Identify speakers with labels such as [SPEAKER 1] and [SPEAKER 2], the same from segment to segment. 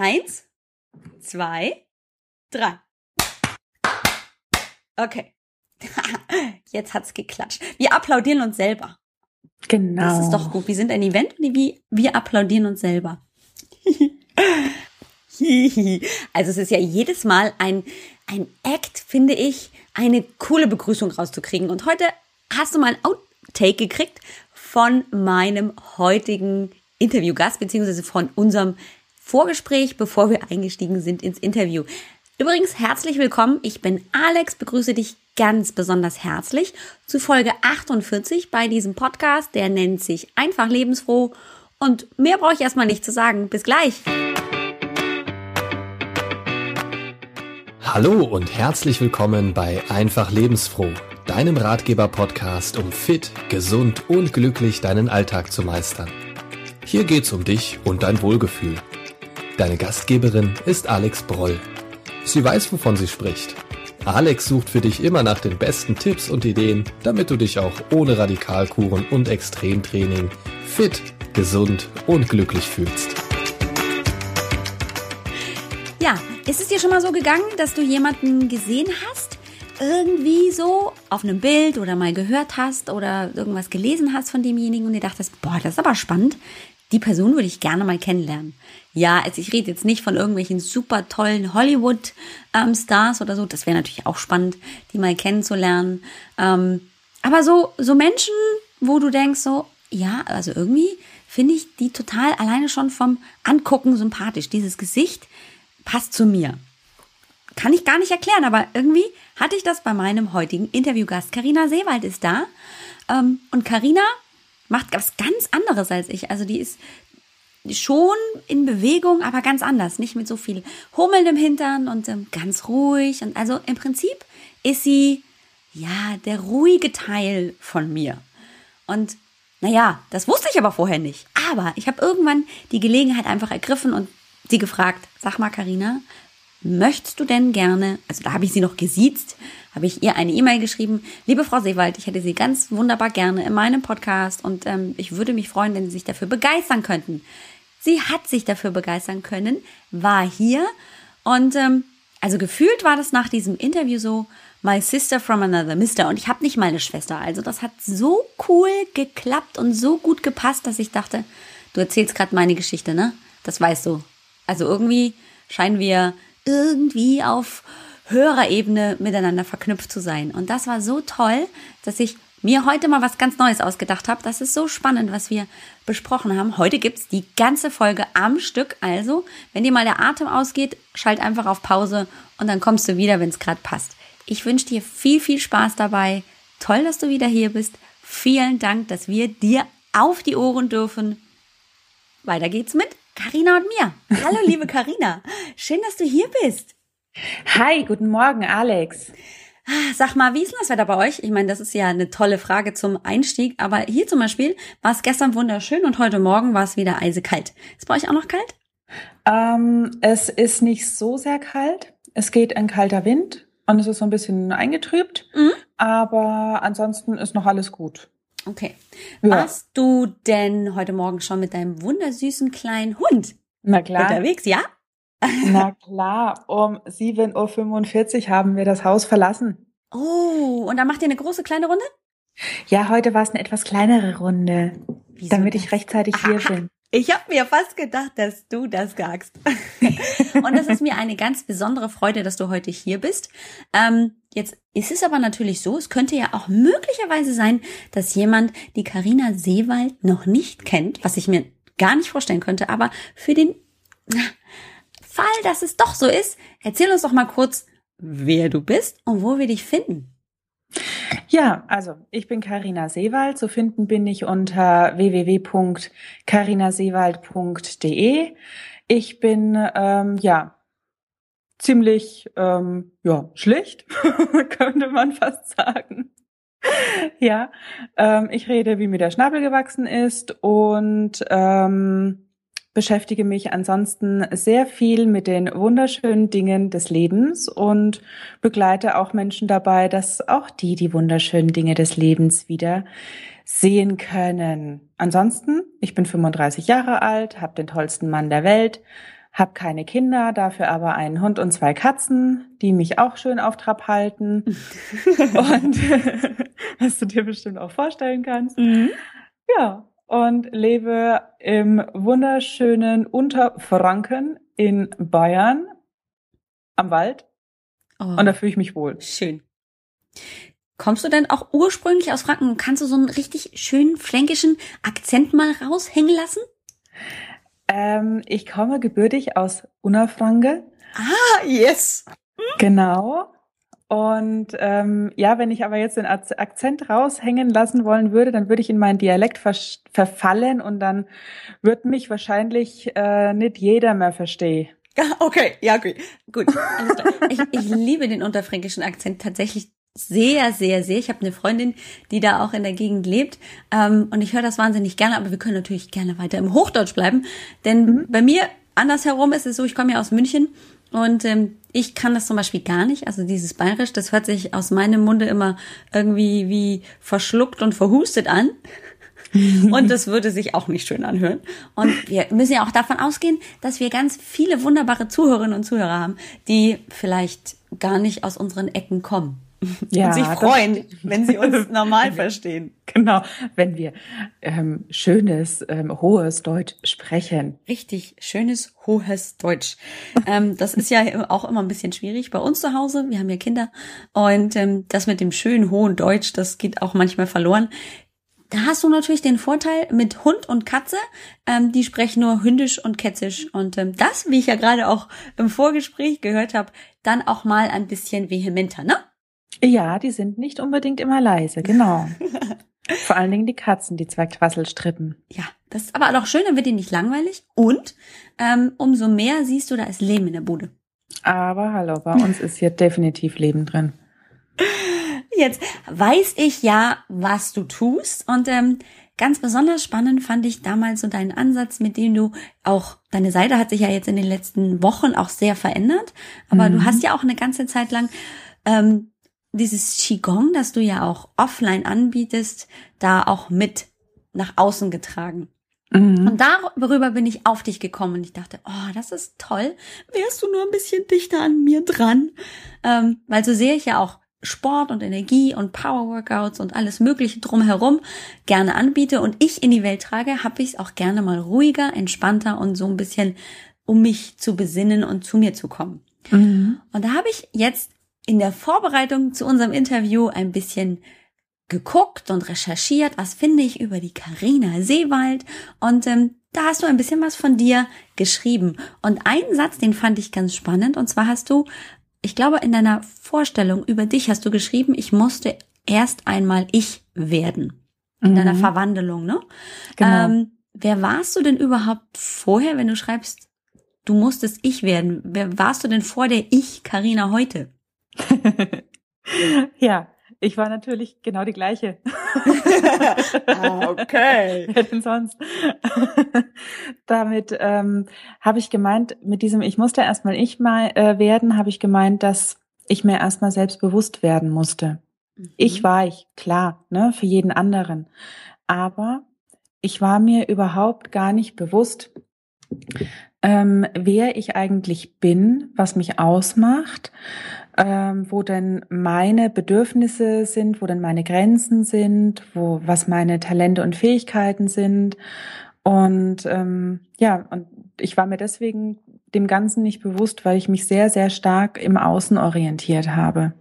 [SPEAKER 1] Eins, zwei, drei. Okay. Jetzt hat's geklatscht. Wir applaudieren uns selber.
[SPEAKER 2] Genau.
[SPEAKER 1] Das ist doch gut. Wir sind ein Event und wir, wir applaudieren uns selber. also es ist ja jedes Mal ein, ein Act, finde ich, eine coole Begrüßung rauszukriegen. Und heute hast du mal ein Outtake gekriegt von meinem heutigen Interviewgast, beziehungsweise von unserem Vorgespräch, bevor wir eingestiegen sind ins Interview. Übrigens herzlich willkommen. Ich bin Alex, begrüße dich ganz besonders herzlich zu Folge 48 bei diesem Podcast. Der nennt sich Einfach lebensfroh. Und mehr brauche ich erstmal nicht zu sagen. Bis gleich.
[SPEAKER 3] Hallo und herzlich willkommen bei Einfach lebensfroh, deinem Ratgeber-Podcast, um fit, gesund und glücklich deinen Alltag zu meistern. Hier geht's um dich und dein Wohlgefühl. Deine Gastgeberin ist Alex Broll. Sie weiß, wovon sie spricht. Alex sucht für dich immer nach den besten Tipps und Ideen, damit du dich auch ohne Radikalkuren und Extremtraining fit, gesund und glücklich fühlst.
[SPEAKER 1] Ja, ist es dir schon mal so gegangen, dass du jemanden gesehen hast, irgendwie so auf einem Bild oder mal gehört hast oder irgendwas gelesen hast von demjenigen und dir dachtest, boah, das ist aber spannend. Die Person würde ich gerne mal kennenlernen. Ja, also ich rede jetzt nicht von irgendwelchen super tollen Hollywood-Stars ähm, oder so. Das wäre natürlich auch spannend, die mal kennenzulernen. Ähm, aber so, so Menschen, wo du denkst so, ja, also irgendwie finde ich die total alleine schon vom Angucken sympathisch. Dieses Gesicht passt zu mir. Kann ich gar nicht erklären, aber irgendwie hatte ich das bei meinem heutigen Interviewgast. Karina Seewald ist da. Ähm, und Karina macht was ganz anderes als ich. Also die ist schon in Bewegung, aber ganz anders. Nicht mit so viel Hummeln im Hintern und ähm, ganz ruhig. Und also im Prinzip ist sie, ja, der ruhige Teil von mir. Und naja, das wusste ich aber vorher nicht. Aber ich habe irgendwann die Gelegenheit einfach ergriffen und sie gefragt, sag mal, Karina, möchtest du denn gerne, also da habe ich sie noch gesiezt, habe ich ihr eine E-Mail geschrieben, liebe Frau Seewald, ich hätte Sie ganz wunderbar gerne in meinem Podcast und ähm, ich würde mich freuen, wenn Sie sich dafür begeistern könnten. Sie hat sich dafür begeistern können, war hier und ähm, also gefühlt war das nach diesem Interview so, My Sister from Another Mister. Und ich habe nicht mal eine Schwester. Also das hat so cool geklappt und so gut gepasst, dass ich dachte, du erzählst gerade meine Geschichte, ne? Das weißt du. Also irgendwie scheinen wir irgendwie auf höherer Ebene miteinander verknüpft zu sein. Und das war so toll, dass ich mir heute mal was ganz Neues ausgedacht habe. Das ist so spannend, was wir besprochen haben. Heute gibt's die ganze Folge am Stück. Also, wenn dir mal der Atem ausgeht, schalt einfach auf Pause und dann kommst du wieder, wenn es gerade passt. Ich wünsche dir viel, viel Spaß dabei. Toll, dass du wieder hier bist. Vielen Dank, dass wir dir auf die Ohren dürfen. Weiter geht's mit Karina und mir. Hallo, liebe Karina. Schön, dass du hier bist.
[SPEAKER 2] Hi, guten Morgen, Alex.
[SPEAKER 1] Sag mal, wie ist denn das Wetter bei euch? Ich meine, das ist ja eine tolle Frage zum Einstieg, aber hier zum Beispiel war es gestern wunderschön und heute Morgen war es wieder eisekalt. Ist bei euch auch noch kalt?
[SPEAKER 2] Ähm, es ist nicht so sehr kalt. Es geht ein kalter Wind und es ist so ein bisschen eingetrübt, mhm. aber ansonsten ist noch alles gut.
[SPEAKER 1] Okay. Ja. Warst du denn heute Morgen schon mit deinem wundersüßen kleinen Hund
[SPEAKER 2] Na klar.
[SPEAKER 1] unterwegs, ja?
[SPEAKER 2] Na klar, um 7.45 Uhr haben wir das Haus verlassen.
[SPEAKER 1] Oh, und dann macht ihr eine große, kleine Runde?
[SPEAKER 2] Ja, heute war es eine etwas kleinere Runde, Wieso damit das? ich rechtzeitig hier Aha. bin.
[SPEAKER 1] Ich habe mir fast gedacht, dass du das sagst. und es ist mir eine ganz besondere Freude, dass du heute hier bist. Ähm, jetzt ist es aber natürlich so, es könnte ja auch möglicherweise sein, dass jemand die Karina Seewald noch nicht kennt, was ich mir gar nicht vorstellen könnte. Aber für den Fall, dass es doch so ist, erzähl uns doch mal kurz, wer du bist und wo wir dich finden.
[SPEAKER 2] Ja, also ich bin Karina Seewald. Zu finden bin ich unter www.carinaseewald.de. Ich bin ähm, ja ziemlich ähm, ja schlicht, könnte man fast sagen. ja, ähm, ich rede, wie mir der Schnabel gewachsen ist und ähm, beschäftige mich ansonsten sehr viel mit den wunderschönen Dingen des Lebens und begleite auch Menschen dabei, dass auch die die wunderschönen Dinge des Lebens wieder sehen können. Ansonsten, ich bin 35 Jahre alt, habe den tollsten Mann der Welt, habe keine Kinder, dafür aber einen Hund und zwei Katzen, die mich auch schön auf Trab halten. und was du dir bestimmt auch vorstellen kannst. Mhm. Ja, und lebe im wunderschönen Unterfranken in Bayern am Wald. Oh. Und da fühle ich mich wohl.
[SPEAKER 1] Schön. Kommst du denn auch ursprünglich aus Franken? Kannst du so einen richtig schönen fränkischen Akzent mal raushängen lassen?
[SPEAKER 2] Ähm, ich komme gebürtig aus Unafranke.
[SPEAKER 1] Ah, yes.
[SPEAKER 2] Genau. Und ähm, ja, wenn ich aber jetzt den Akzent raushängen lassen wollen würde, dann würde ich in meinen Dialekt ver verfallen und dann wird mich wahrscheinlich äh, nicht jeder mehr verstehen.
[SPEAKER 1] Okay, ja, okay. gut. Ich, ich liebe den unterfränkischen Akzent tatsächlich sehr, sehr, sehr. Ich habe eine Freundin, die da auch in der Gegend lebt ähm, und ich höre das wahnsinnig gerne, aber wir können natürlich gerne weiter im Hochdeutsch bleiben, denn mhm. bei mir andersherum ist es so, ich komme ja aus München und ähm, ich kann das zum Beispiel gar nicht. Also dieses Bayerisch, das hört sich aus meinem Munde immer irgendwie wie verschluckt und verhustet an. Und das würde sich auch nicht schön anhören. Und wir müssen ja auch davon ausgehen, dass wir ganz viele wunderbare Zuhörerinnen und Zuhörer haben, die vielleicht gar nicht aus unseren Ecken kommen. Ja, und sich freuen, wenn sie uns normal verstehen.
[SPEAKER 2] Genau, wenn wir ähm, schönes, ähm, hohes Deutsch sprechen.
[SPEAKER 1] Richtig, schönes, hohes Deutsch. ähm, das ist ja auch immer ein bisschen schwierig bei uns zu Hause. Wir haben ja Kinder und ähm, das mit dem schönen, hohen Deutsch, das geht auch manchmal verloren. Da hast du natürlich den Vorteil mit Hund und Katze, ähm, die sprechen nur hündisch und kätzisch. Und ähm, das, wie ich ja gerade auch im Vorgespräch gehört habe, dann auch mal ein bisschen vehementer, ne?
[SPEAKER 2] Ja, die sind nicht unbedingt immer leise, genau. Vor allen Dingen die Katzen, die zwei Quasselstrippen.
[SPEAKER 1] Ja, das ist aber auch schön, dann wird die nicht langweilig. Und ähm, umso mehr siehst du, da ist Leben in der Bude.
[SPEAKER 2] Aber hallo, bei uns ist hier definitiv Leben drin.
[SPEAKER 1] Jetzt weiß ich ja, was du tust. Und ähm, ganz besonders spannend fand ich damals so deinen Ansatz, mit dem du auch, deine Seite hat sich ja jetzt in den letzten Wochen auch sehr verändert. Aber mhm. du hast ja auch eine ganze Zeit lang ähm, dieses Qigong, das du ja auch offline anbietest, da auch mit nach außen getragen. Mhm. Und darüber bin ich auf dich gekommen und ich dachte, oh, das ist toll. Wärst du nur ein bisschen dichter an mir dran? Ähm, weil so sehe ich ja auch Sport und Energie und Power-Workouts und alles Mögliche drumherum gerne anbiete und ich in die Welt trage, habe ich es auch gerne mal ruhiger, entspannter und so ein bisschen, um mich zu besinnen und zu mir zu kommen. Mhm. Und da habe ich jetzt in der Vorbereitung zu unserem Interview ein bisschen geguckt und recherchiert, was finde ich über die Karina Seewald und ähm, da hast du ein bisschen was von dir geschrieben und einen Satz, den fand ich ganz spannend und zwar hast du, ich glaube in deiner Vorstellung über dich hast du geschrieben, ich musste erst einmal ich werden in mhm. deiner Verwandlung, ne? Genau. Ähm, wer warst du denn überhaupt vorher, wenn du schreibst, du musstest ich werden? Wer warst du denn vor der ich Karina heute?
[SPEAKER 2] ja, ich war natürlich genau die gleiche.
[SPEAKER 1] ah, okay.
[SPEAKER 2] Wer denn sonst? Damit ähm, habe ich gemeint, mit diesem Ich musste erstmal ich mal äh, werden, habe ich gemeint, dass ich mir erstmal selbst bewusst werden musste. Mhm. Ich war ich, klar, ne, für jeden anderen. Aber ich war mir überhaupt gar nicht bewusst, ähm, wer ich eigentlich bin, was mich ausmacht ähm, wo denn meine Bedürfnisse sind, wo denn meine Grenzen sind, wo was meine Talente und Fähigkeiten sind. Und ähm, ja, und ich war mir deswegen dem Ganzen nicht bewusst, weil ich mich sehr, sehr stark im Außen orientiert habe.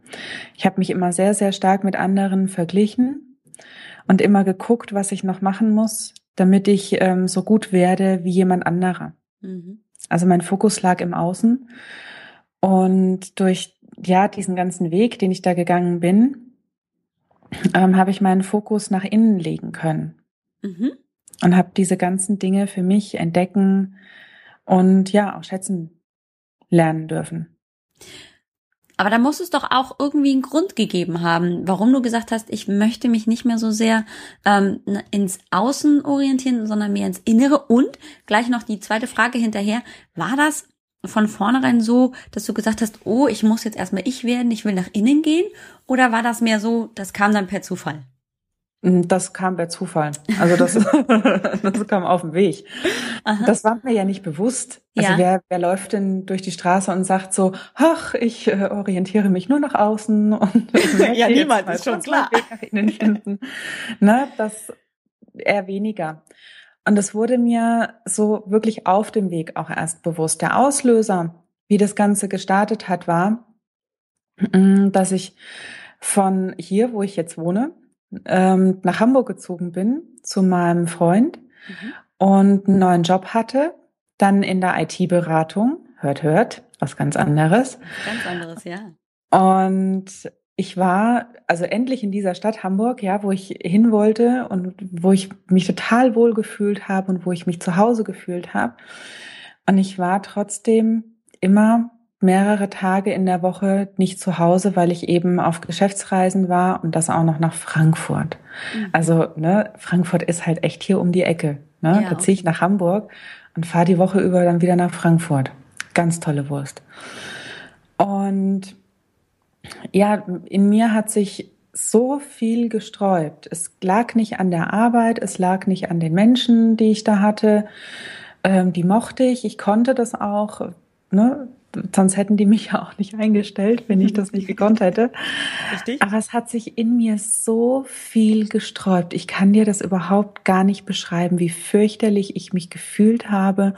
[SPEAKER 2] Ich habe mich immer sehr, sehr stark mit anderen verglichen und immer geguckt, was ich noch machen muss, damit ich ähm, so gut werde wie jemand anderer. Mhm. Also mein Fokus lag im Außen. Und durch ja, diesen ganzen Weg, den ich da gegangen bin, ähm, habe ich meinen Fokus nach innen legen können. Mhm. Und habe diese ganzen Dinge für mich entdecken und ja, auch schätzen lernen dürfen.
[SPEAKER 1] Aber da muss es doch auch irgendwie einen Grund gegeben haben, warum du gesagt hast, ich möchte mich nicht mehr so sehr ähm, ins Außen orientieren, sondern mehr ins Innere. Und gleich noch die zweite Frage hinterher, war das von vornherein so, dass du gesagt hast, oh, ich muss jetzt erstmal ich werden, ich will nach innen gehen? Oder war das mehr so, das kam dann per Zufall?
[SPEAKER 2] Hm, das kam per Zufall. Also das, das kam auf dem Weg. Aha. Das war mir ja nicht bewusst. Also ja. wer, wer läuft denn durch die Straße und sagt so, ach, ich äh, orientiere mich nur nach außen und
[SPEAKER 1] ja, niemand ist schon klar. Weg nach innen
[SPEAKER 2] finden. Na, das eher weniger. Und das wurde mir so wirklich auf dem Weg auch erst bewusst. Der Auslöser, wie das Ganze gestartet hat, war, mm, dass ich von hier, wo ich jetzt wohne, ähm, nach Hamburg gezogen bin zu meinem Freund mhm. und einen neuen Job hatte, dann in der IT-Beratung, hört, hört, was ganz anderes.
[SPEAKER 1] Ganz anderes, ja.
[SPEAKER 2] Und ich war also endlich in dieser Stadt Hamburg, ja, wo ich hin wollte und wo ich mich total wohl gefühlt habe und wo ich mich zu Hause gefühlt habe. Und ich war trotzdem immer mehrere Tage in der Woche nicht zu Hause, weil ich eben auf Geschäftsreisen war und das auch noch nach Frankfurt. Mhm. Also, ne, Frankfurt ist halt echt hier um die Ecke. Ne? Ja, da ziehe ich nach Hamburg und fahre die Woche über dann wieder nach Frankfurt. Ganz tolle Wurst. Und ja, in mir hat sich so viel gesträubt. Es lag nicht an der Arbeit, es lag nicht an den Menschen, die ich da hatte. Ähm, die mochte ich, ich konnte das auch. Ne? Sonst hätten die mich ja auch nicht eingestellt, wenn ich das nicht gekonnt hätte. Richtig. Aber es hat sich in mir so viel gesträubt. Ich kann dir das überhaupt gar nicht beschreiben, wie fürchterlich ich mich gefühlt habe,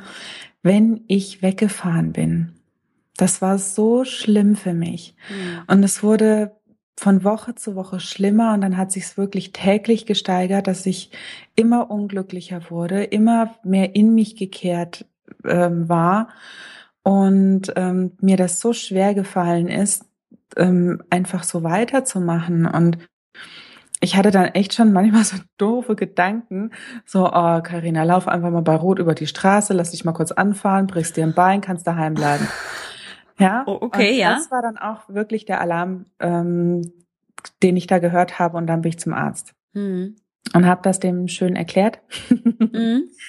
[SPEAKER 2] wenn ich weggefahren bin. Das war so schlimm für mich. Mhm. Und es wurde von Woche zu Woche schlimmer und dann hat sich es wirklich täglich gesteigert, dass ich immer unglücklicher wurde, immer mehr in mich gekehrt ähm, war und ähm, mir das so schwer gefallen ist, ähm, einfach so weiterzumachen und ich hatte dann echt schon manchmal so doofe Gedanken, so, oh, Carina, lauf einfach mal bei Rot über die Straße, lass dich mal kurz anfahren, brichst dir ein Bein, kannst daheim bleiben. Ja.
[SPEAKER 1] Oh, okay, und ja.
[SPEAKER 2] Das war dann auch wirklich der Alarm, ähm, den ich da gehört habe und dann bin ich zum Arzt mhm. und habe das dem schön erklärt. Mhm.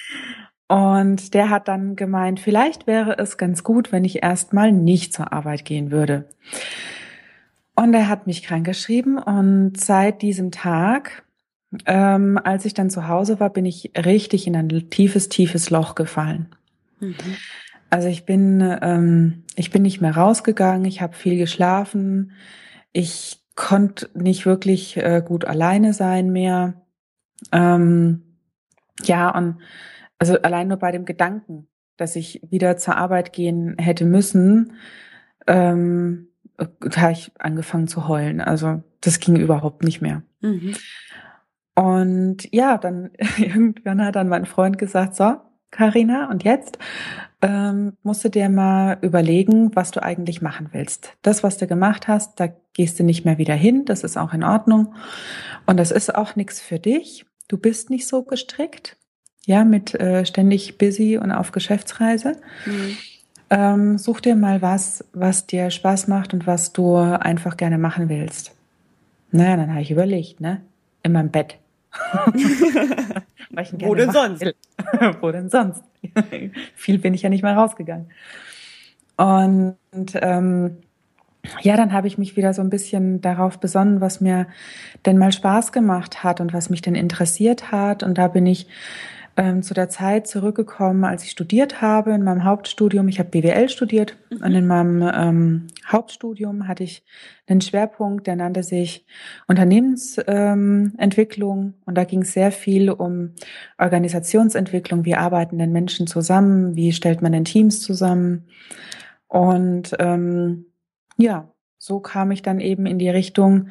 [SPEAKER 2] Und der hat dann gemeint, vielleicht wäre es ganz gut, wenn ich erstmal nicht zur Arbeit gehen würde. Und er hat mich krankgeschrieben und seit diesem Tag, ähm, als ich dann zu Hause war, bin ich richtig in ein tiefes, tiefes Loch gefallen. Mhm. Also ich bin, ähm, ich bin nicht mehr rausgegangen, ich habe viel geschlafen, ich konnte nicht wirklich äh, gut alleine sein mehr. Ähm, ja, und also allein nur bei dem Gedanken, dass ich wieder zur Arbeit gehen hätte müssen, ähm, habe ich angefangen zu heulen. Also das ging überhaupt nicht mehr. Mhm. Und ja, dann irgendwann hat dann mein Freund gesagt, so, Karina, und jetzt ähm, musst du dir mal überlegen, was du eigentlich machen willst. Das, was du gemacht hast, da gehst du nicht mehr wieder hin, das ist auch in Ordnung. Und das ist auch nichts für dich. Du bist nicht so gestrickt, ja, mit äh, ständig busy und auf Geschäftsreise. Mhm. Ähm, such dir mal was, was dir Spaß macht und was du einfach gerne machen willst. Naja, dann habe ich überlegt, ne? In meinem Bett.
[SPEAKER 1] Wo denn sonst?
[SPEAKER 2] Wo denn sonst? Viel bin ich ja nicht mehr rausgegangen. Und ähm, ja, dann habe ich mich wieder so ein bisschen darauf besonnen, was mir denn mal Spaß gemacht hat und was mich denn interessiert hat. Und da bin ich ähm, zu der Zeit zurückgekommen, als ich studiert habe in meinem Hauptstudium. Ich habe BWL studiert mhm. und in meinem ähm, Hauptstudium hatte ich einen Schwerpunkt, der nannte sich Unternehmensentwicklung ähm, und da ging es sehr viel um Organisationsentwicklung. Wie arbeiten denn Menschen zusammen? Wie stellt man denn Teams zusammen? Und ähm, ja, so kam ich dann eben in die Richtung,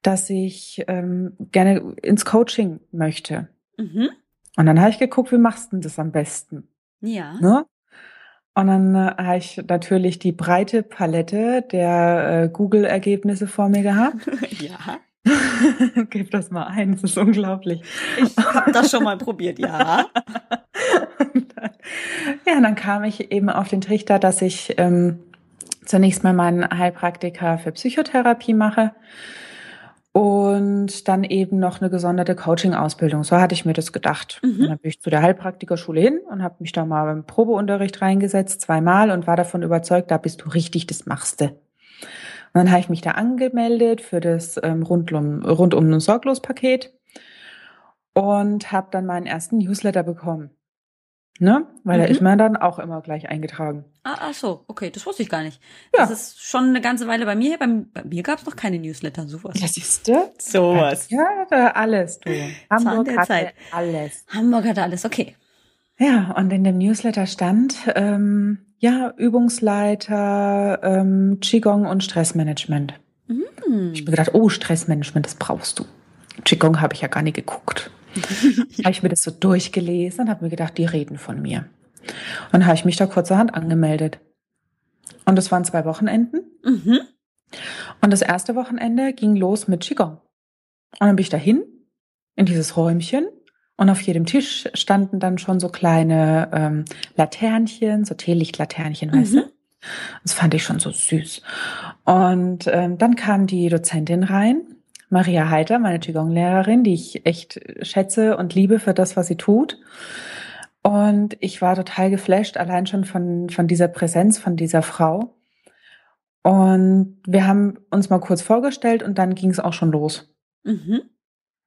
[SPEAKER 2] dass ich ähm, gerne ins Coaching möchte. Mhm. Und dann habe ich geguckt, wie machst du das am besten?
[SPEAKER 1] Ja.
[SPEAKER 2] Ne? Und dann äh, habe ich natürlich die breite Palette der äh, Google-Ergebnisse vor mir gehabt.
[SPEAKER 1] ja.
[SPEAKER 2] Gib das mal ein, das ist unglaublich.
[SPEAKER 1] Ich habe das schon mal probiert, ja.
[SPEAKER 2] dann, ja, dann kam ich eben auf den Trichter, dass ich ähm, zunächst mal meinen Heilpraktiker für Psychotherapie mache und dann eben noch eine gesonderte Coaching-Ausbildung. So hatte ich mir das gedacht. Mhm. dann bin ich zu der Heilpraktikerschule hin und habe mich da mal beim Probeunterricht reingesetzt, zweimal, und war davon überzeugt, da bist du richtig, das machste. Und dann habe ich mich da angemeldet für das ähm, rundum, rundum Sorglos-Paket. und habe dann meinen ersten Newsletter bekommen. Ne? Weil
[SPEAKER 1] Mhm.
[SPEAKER 2] da ist man dann auch immer gleich eingetragen.
[SPEAKER 1] Ah, ach so, okay, das wusste ich gar nicht.
[SPEAKER 2] Ja.
[SPEAKER 1] Das ist schon eine ganze Weile bei mir. Bei, bei mir gab es noch keine Newsletter, sowas.
[SPEAKER 2] Ja, siehst du?
[SPEAKER 1] Sowas.
[SPEAKER 2] Ja, alles, du. Hamburg
[SPEAKER 1] der
[SPEAKER 2] hatte
[SPEAKER 1] Zeit.
[SPEAKER 2] alles.
[SPEAKER 1] Hamburg hatte alles, okay.
[SPEAKER 2] Ja, und in dem Newsletter stand, ähm, ja, Übungsleiter, ähm, Qigong und Stressmanagement.
[SPEAKER 1] Hm.
[SPEAKER 2] Ich habe mir gedacht, oh, Stressmanagement, das brauchst du. Qigong habe ich ja gar nicht geguckt. habe ich mir das so durchgelesen und habe mir gedacht, die reden von mir. Und dann habe ich mich da kurzerhand angemeldet. Und das waren zwei Wochenenden.
[SPEAKER 1] Mhm.
[SPEAKER 2] Und das erste Wochenende ging los mit Qigong. Und dann bin ich dahin in dieses Räumchen und auf jedem Tisch standen dann schon so kleine ähm, Laternchen, so Teelichtlaternchen, weißt
[SPEAKER 1] Mhm.
[SPEAKER 2] du? Das fand ich schon so süß. Und ähm, dann kam die Dozentin rein, Maria Heiter, meine Qigong-Lehrerin, die ich echt schätze und liebe für das, was sie tut. Und ich war total geflasht, allein schon von, von dieser Präsenz von dieser Frau. Und wir haben uns mal kurz vorgestellt und dann ging es auch schon los.
[SPEAKER 1] Mhm.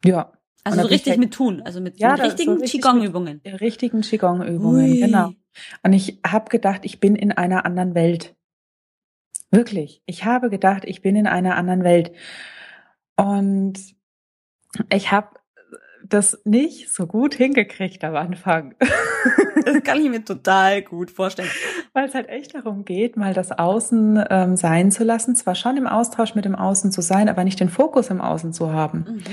[SPEAKER 2] Ja,
[SPEAKER 1] Also so
[SPEAKER 2] ich
[SPEAKER 1] richtig mit tun, also mit,
[SPEAKER 2] Ja,
[SPEAKER 1] mit
[SPEAKER 2] das- so
[SPEAKER 1] richtigen
[SPEAKER 2] richtig
[SPEAKER 1] Qigong-Übungen.
[SPEAKER 2] die richtigen Qigong-Übungen, genau. Und ich habe gedacht, ich bin in einer anderen Welt. Wirklich. Ich habe gedacht, ich bin in einer anderen Welt. Und ich habe das nicht so gut hingekriegt am Anfang.
[SPEAKER 1] Das kann ich mir total gut vorstellen.
[SPEAKER 2] Weil es halt echt darum geht, mal das Außen ähm, sein zu lassen. Zwar schon im Austausch mit dem Außen zu sein, aber nicht den Fokus im Außen zu haben
[SPEAKER 1] Mhm.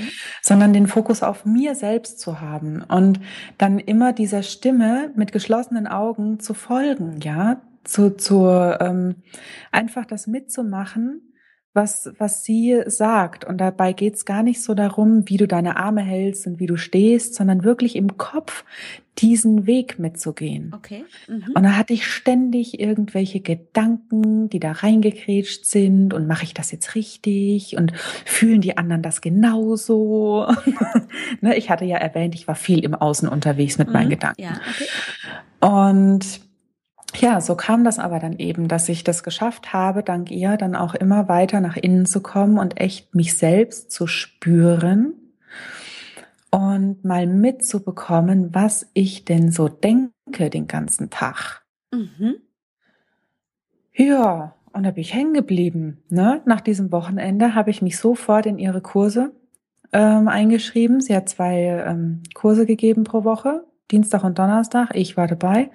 [SPEAKER 2] sondern den Fokus auf mir selbst zu haben und dann immer dieser Stimme mit geschlossenen Augen zu folgen, ja, zu, zu ähm, einfach das mitzumachen, was, was sie sagt. Und dabei geht's gar nicht so darum, wie du deine Arme hältst und wie du stehst, sondern wirklich im Kopf diesen Weg mitzugehen.
[SPEAKER 1] Okay. Mhm.
[SPEAKER 2] Und da hatte ich ständig irgendwelche Gedanken, die da reingekrätscht sind und mache ich das jetzt richtig und fühlen die anderen das genauso? ne, ich hatte ja erwähnt, ich war viel im Außen unterwegs mit meinen
[SPEAKER 1] Mhm.
[SPEAKER 2] Gedanken.
[SPEAKER 1] Ja, okay.
[SPEAKER 2] Und ja, so kam das aber dann eben, dass ich das geschafft habe, dank ihr dann auch immer weiter nach innen zu kommen und echt mich selbst zu spüren und mal mitzubekommen, was ich denn so denke den ganzen Tag.
[SPEAKER 1] Mhm.
[SPEAKER 2] Ja, und da bin ich hängen geblieben. Ne? Nach diesem Wochenende habe ich mich sofort in ihre Kurse ähm, eingeschrieben. Sie hat zwei ähm, Kurse gegeben pro Woche, Dienstag und Donnerstag. Ich war dabei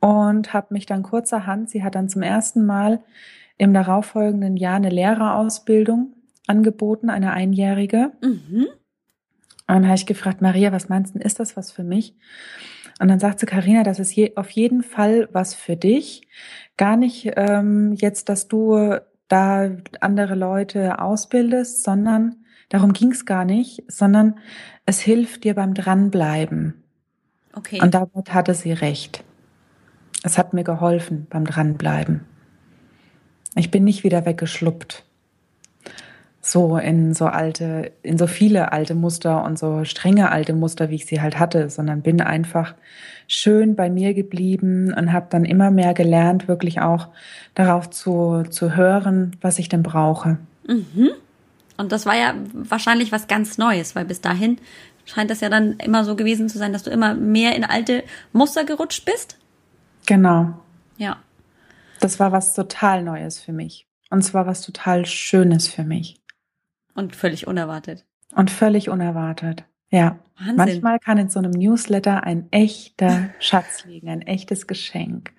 [SPEAKER 2] und habe mich dann kurzerhand, sie hat dann zum ersten Mal im darauffolgenden Jahr eine Lehrerausbildung angeboten, eine einjährige.
[SPEAKER 1] Mhm.
[SPEAKER 2] Und dann habe ich gefragt, Maria, was meinst du, ist das was für mich? Und dann sagt sie, Karina, das ist je, auf jeden Fall was für dich. Gar nicht ähm, jetzt, dass du da andere Leute ausbildest, sondern darum ging es gar nicht, sondern es hilft dir beim Dranbleiben.
[SPEAKER 1] Okay.
[SPEAKER 2] Und damit hatte sie recht. Es hat mir geholfen beim Dranbleiben. Ich bin nicht wieder weggeschluppt. So in so alte, in so viele alte Muster und so strenge alte Muster, wie ich sie halt hatte, sondern bin einfach schön bei mir geblieben und habe dann immer mehr gelernt, wirklich auch darauf zu, zu hören, was ich denn brauche.
[SPEAKER 1] Mhm. Und das war ja wahrscheinlich was ganz Neues, weil bis dahin scheint das ja dann immer so gewesen zu sein, dass du immer mehr in alte Muster gerutscht bist.
[SPEAKER 2] Genau.
[SPEAKER 1] Ja.
[SPEAKER 2] Das war was total Neues für mich. Und zwar was total Schönes für mich.
[SPEAKER 1] Und völlig unerwartet.
[SPEAKER 2] Und völlig unerwartet. Ja.
[SPEAKER 1] Wahnsinn.
[SPEAKER 2] Manchmal kann in so einem Newsletter ein echter Schatz liegen, ein echtes Geschenk.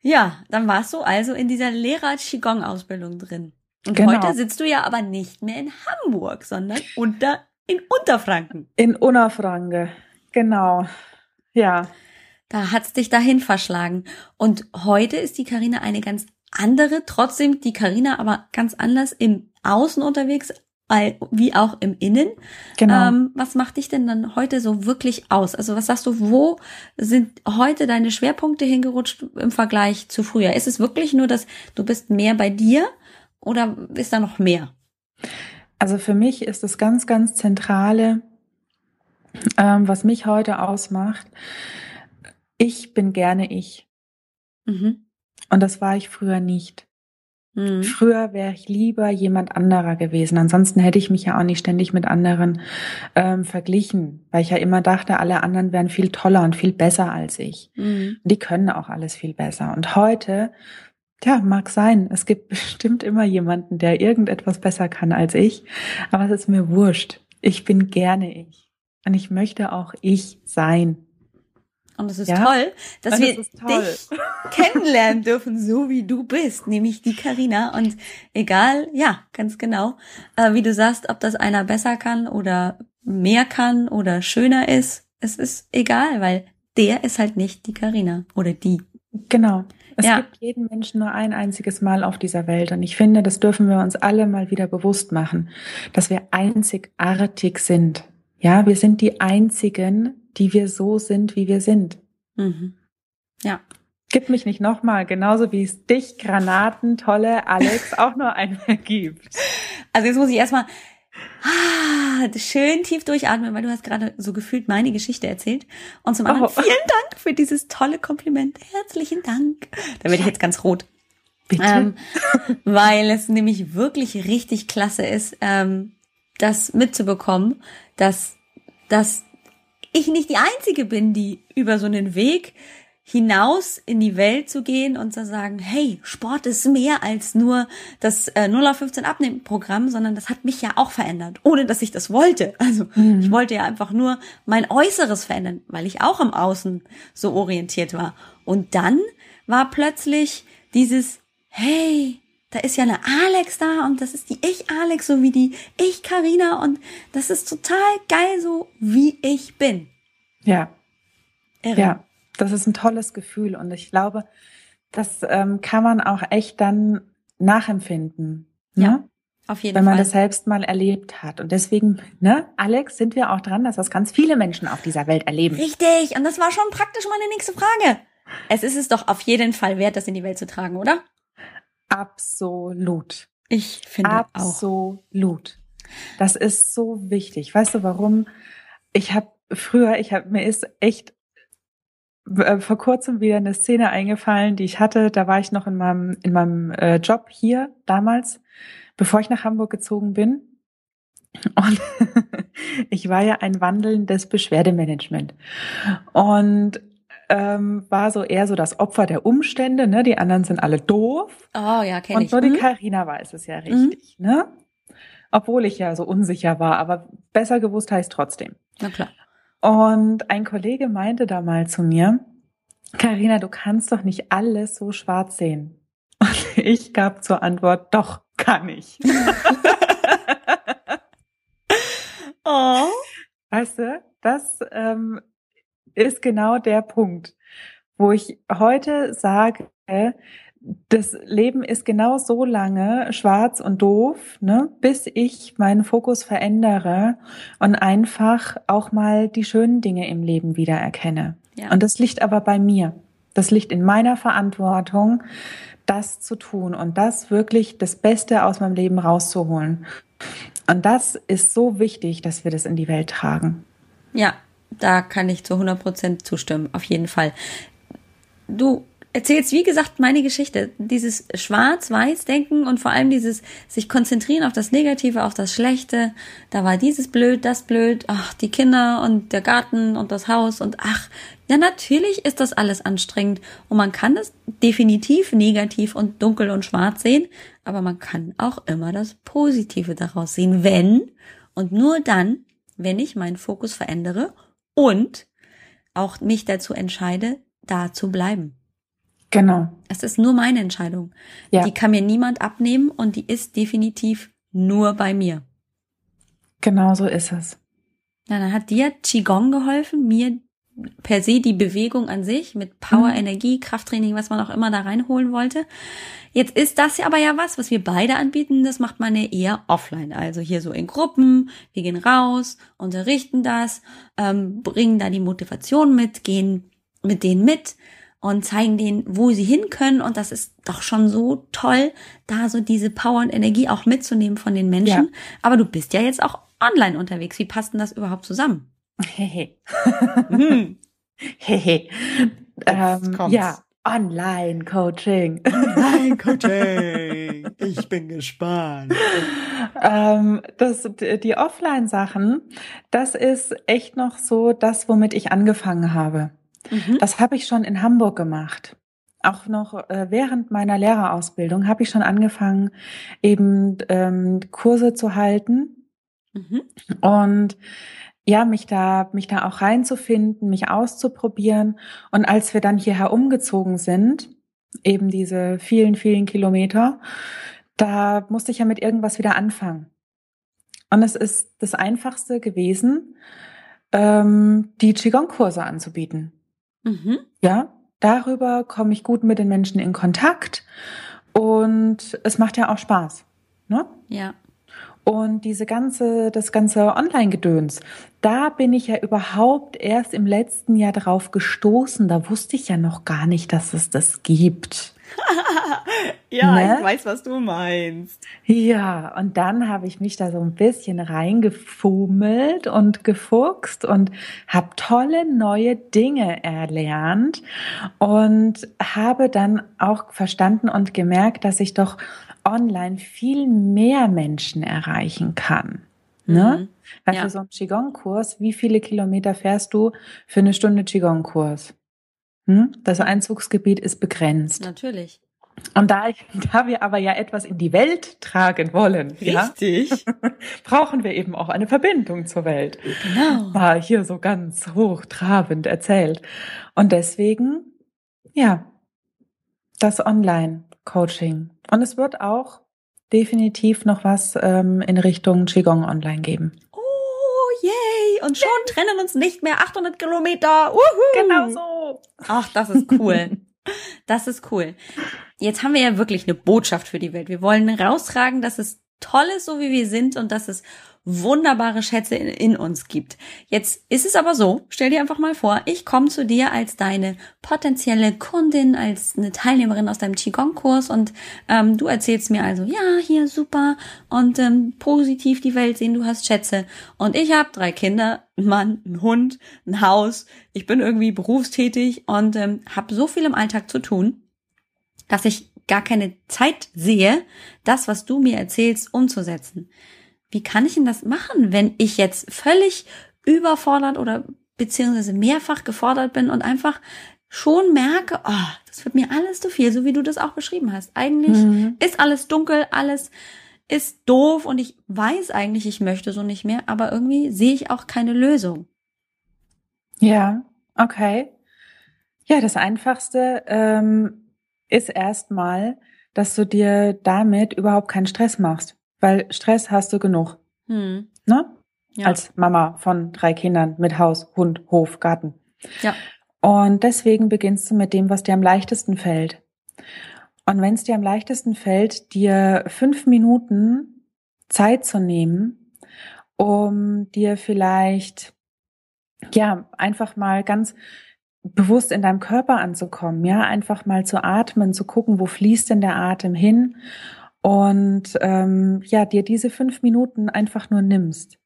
[SPEAKER 1] Ja, dann warst du also in dieser Lehrer-Qigong-Ausbildung drin. Und
[SPEAKER 2] Genau.
[SPEAKER 1] heute sitzt du ja aber nicht mehr in Hamburg, sondern unter, in Unterfranken.
[SPEAKER 2] In Unafrange. Genau. Ja.
[SPEAKER 1] Da hat's dich dahin verschlagen. Und heute ist die Karina eine ganz andere, trotzdem die Karina aber ganz anders im Außen unterwegs, wie auch im Innen.
[SPEAKER 2] Genau.
[SPEAKER 1] Ähm, was macht dich denn dann heute so wirklich aus? Also was sagst du, wo sind heute deine Schwerpunkte hingerutscht im Vergleich zu früher? Ist es wirklich nur, dass du bist mehr bei dir oder ist da noch mehr?
[SPEAKER 2] Also für mich ist das ganz, ganz zentrale, ähm, was mich heute ausmacht. Ich bin gerne ich.
[SPEAKER 1] Mhm.
[SPEAKER 2] Und das war ich früher nicht. Mhm. Früher wäre ich lieber jemand anderer gewesen. Ansonsten hätte ich mich ja auch nicht ständig mit anderen ähm, verglichen, weil ich ja immer dachte, alle anderen wären viel toller und viel besser als ich. Mhm. Die können auch alles viel besser. Und heute, ja, mag sein, es gibt bestimmt immer jemanden, der irgendetwas besser kann als ich, aber es ist mir wurscht. Ich bin gerne ich. Und ich möchte auch ich sein.
[SPEAKER 1] Und es ist ja? toll, dass wir toll. dich kennenlernen dürfen, so wie du bist, nämlich die Karina. Und egal, ja, ganz genau, äh, wie du sagst, ob das einer besser kann oder mehr kann oder schöner ist, es ist egal, weil der ist halt nicht die Karina oder die.
[SPEAKER 2] Genau. Es ja. gibt jeden Menschen nur ein einziges Mal auf dieser Welt. Und ich finde, das dürfen wir uns alle mal wieder bewusst machen, dass wir einzigartig sind. Ja, wir sind die einzigen, die wir so sind, wie wir sind. Mhm.
[SPEAKER 1] Ja.
[SPEAKER 2] Gib mich nicht nochmal, genauso wie es dich, Granaten, tolle Alex, auch nur einmal gibt.
[SPEAKER 1] Also jetzt muss ich erstmal ah, schön tief durchatmen, weil du hast gerade so gefühlt meine Geschichte erzählt. Und zum anderen oh. vielen Dank für dieses tolle Kompliment. Herzlichen Dank. Da werde ich jetzt ganz rot.
[SPEAKER 2] Bitte? Ähm,
[SPEAKER 1] weil es nämlich wirklich richtig klasse ist, ähm, das mitzubekommen, dass, dass ich nicht die Einzige bin, die über so einen Weg hinaus in die Welt zu gehen und zu sagen, hey, Sport ist mehr als nur das äh, 0 auf 15 Abnehmprogramm, sondern das hat mich ja auch verändert, ohne dass ich das wollte. Also mhm. ich wollte ja einfach nur mein Äußeres verändern, weil ich auch im Außen so orientiert war. Und dann war plötzlich dieses, hey, da ist ja eine Alex da und das ist die ich Alex, so wie die ich Karina und das ist total geil, so wie ich bin.
[SPEAKER 2] Ja. Irre. Ja, das ist ein tolles Gefühl und ich glaube, das ähm, kann man auch echt dann nachempfinden. Ne? Ja.
[SPEAKER 1] Auf jeden
[SPEAKER 2] Wenn man
[SPEAKER 1] Fall.
[SPEAKER 2] das selbst mal erlebt hat. Und deswegen, ne, Alex, sind wir auch dran, dass das ganz viele Menschen auf dieser Welt erleben.
[SPEAKER 1] Richtig. Und das war schon praktisch meine nächste Frage. Es ist es doch auf jeden Fall wert, das in die Welt zu tragen, oder?
[SPEAKER 2] Absolut.
[SPEAKER 1] Ich finde
[SPEAKER 2] Absolut. auch. Absolut. Das ist so wichtig. Weißt du warum? Ich habe früher, ich habe mir ist echt äh, vor kurzem wieder eine Szene eingefallen, die ich hatte. Da war ich noch in meinem in meinem äh, Job hier damals, bevor ich nach Hamburg gezogen bin. Und ich war ja ein wandelndes Beschwerdemanagement. Und ähm, war so eher so das Opfer der Umstände, ne? Die anderen sind alle doof.
[SPEAKER 1] Oh ja, kenne
[SPEAKER 2] ich. Und nur die Karina mhm. weiß es ja richtig, mhm. ne? Obwohl ich ja so unsicher war, aber besser gewusst heißt trotzdem.
[SPEAKER 1] Na klar.
[SPEAKER 2] Und ein Kollege meinte da mal zu mir, Karina, du kannst doch nicht alles so schwarz sehen. Und ich gab zur Antwort, doch, kann ich.
[SPEAKER 1] oh.
[SPEAKER 2] Weißt du, das ähm, ist genau der Punkt, wo ich heute sage, das Leben ist genau so lange schwarz und doof, ne, bis ich meinen Fokus verändere und einfach auch mal die schönen Dinge im Leben wieder erkenne. Ja. Und das liegt aber bei mir. Das liegt in meiner Verantwortung, das zu tun und das wirklich das Beste aus meinem Leben rauszuholen. Und das ist so wichtig, dass wir das in die Welt tragen.
[SPEAKER 1] Ja, da kann ich zu 100 Prozent zustimmen, auf jeden Fall. Du erzählst, wie gesagt, meine Geschichte. Dieses Schwarz-Weiß-Denken und vor allem dieses sich konzentrieren auf das Negative, auf das Schlechte. Da war dieses blöd, das blöd, ach, die Kinder und der Garten und das Haus und ach, ja, natürlich ist das alles anstrengend und man kann es definitiv negativ und dunkel und schwarz sehen, aber man kann auch immer das Positive daraus sehen, wenn und nur dann, wenn ich meinen Fokus verändere und auch mich dazu entscheide, da zu bleiben.
[SPEAKER 2] Genau.
[SPEAKER 1] Es ist nur meine Entscheidung. Ja. Die kann mir niemand abnehmen und die ist definitiv nur bei mir.
[SPEAKER 2] Genau so ist es.
[SPEAKER 1] Ja, dann hat dir Qigong geholfen, mir per se die Bewegung an sich mit Power, mhm. Energie, Krafttraining, was man auch immer da reinholen wollte. Jetzt ist das ja aber ja was, was wir beide anbieten, das macht man ja eher offline. Also hier so in Gruppen, wir gehen raus, unterrichten das, ähm, bringen da die Motivation mit, gehen mit denen mit und zeigen denen, wo sie hin können. Und das ist doch schon so toll, da so diese Power und Energie auch mitzunehmen von den Menschen. Ja. Aber du bist ja jetzt auch online unterwegs. Wie passt denn das überhaupt zusammen?
[SPEAKER 2] Hehe. hm. Hehe. Ähm, ja, Online-Coaching.
[SPEAKER 4] Online-Coaching. Ich bin gespannt.
[SPEAKER 2] ähm, das, die Offline-Sachen, das ist echt noch so das, womit ich angefangen habe. Mhm. Das habe ich schon in Hamburg gemacht. Auch noch äh, während meiner Lehrerausbildung habe ich schon angefangen, eben ähm, Kurse zu halten. Mhm. Und ja, mich da, mich da auch reinzufinden, mich auszuprobieren. Und als wir dann hierher umgezogen sind, eben diese vielen, vielen Kilometer, da musste ich ja mit irgendwas wieder anfangen. Und es ist das Einfachste gewesen, ähm, die Qigong-Kurse anzubieten. Mhm. Ja, darüber komme ich gut mit den Menschen in Kontakt und es macht ja auch Spaß. Ne?
[SPEAKER 1] Ja.
[SPEAKER 2] Und diese ganze, das ganze Online-Gedöns, da bin ich ja überhaupt erst im letzten Jahr drauf gestoßen. Da wusste ich ja noch gar nicht, dass es das gibt.
[SPEAKER 1] ja, ne? ich weiß, was du meinst.
[SPEAKER 2] Ja, und dann habe ich mich da so ein bisschen reingefummelt und gefuchst und habe tolle neue Dinge erlernt und habe dann auch verstanden und gemerkt, dass ich doch online viel mehr Menschen erreichen kann. Ne? Mhm. Weil ja. für so einen Qigong-Kurs, wie viele Kilometer fährst du für eine Stunde Qigong-Kurs? Hm? Das Einzugsgebiet ist begrenzt.
[SPEAKER 1] Natürlich.
[SPEAKER 2] Und da, da wir aber ja etwas in die Welt tragen wollen,
[SPEAKER 1] Richtig.
[SPEAKER 2] Ja, brauchen wir eben auch eine Verbindung zur Welt.
[SPEAKER 1] Genau.
[SPEAKER 2] War hier so ganz hochtrabend erzählt. Und deswegen, ja, das Online-Coaching. Und es wird auch definitiv noch was ähm, in Richtung Qigong Online geben.
[SPEAKER 1] Oh, yay! Und schon trennen uns nicht mehr 800 Kilometer. Uhu.
[SPEAKER 2] Genau so.
[SPEAKER 1] Ach, das ist cool. Das ist cool. Jetzt haben wir ja wirklich eine Botschaft für die Welt. Wir wollen raustragen, dass es toll ist, so wie wir sind und dass es wunderbare Schätze in, in, uns gibt. Jetzt ist es aber so, stell dir einfach mal vor, ich komme zu dir als deine potenzielle Kundin, als eine Teilnehmerin aus deinem Qigong-Kurs und ähm, du erzählst mir also, ja, hier super und ähm, positiv die Welt sehen, du hast Schätze. Und ich habe drei Kinder, einen Mann, einen Hund, ein Haus, ich bin irgendwie berufstätig und ähm, habe so viel im Alltag zu tun, dass ich gar keine Zeit sehe, das, was du mir erzählst, umzusetzen wie kann ich denn das machen, wenn ich jetzt völlig überfordert oder beziehungsweise mehrfach gefordert bin und einfach schon merke, oh, das wird mir alles zu viel, so wie du das auch beschrieben hast. Eigentlich mhm. ist alles dunkel, alles ist doof und ich weiß eigentlich, ich möchte so nicht mehr, aber irgendwie sehe ich auch keine Lösung.
[SPEAKER 2] Ja, okay. Ja, das Einfachste ähm, ist erstmal, dass du dir damit überhaupt keinen Stress machst. Weil Stress hast du genug. Hm. Ne? Ja. Als Mama von drei Kindern mit Haus, Hund, Hof, Garten.
[SPEAKER 1] Ja.
[SPEAKER 2] Und deswegen beginnst du mit dem, was dir am leichtesten fällt. Und wenn es dir am leichtesten fällt, dir fünf Minuten Zeit zu nehmen, um dir vielleicht, ja, einfach mal ganz bewusst in deinem Körper anzukommen, ja, einfach mal zu atmen, zu gucken, wo fließt denn der Atem hin und ähm, ja, dir diese fünf Minuten einfach nur nimmst,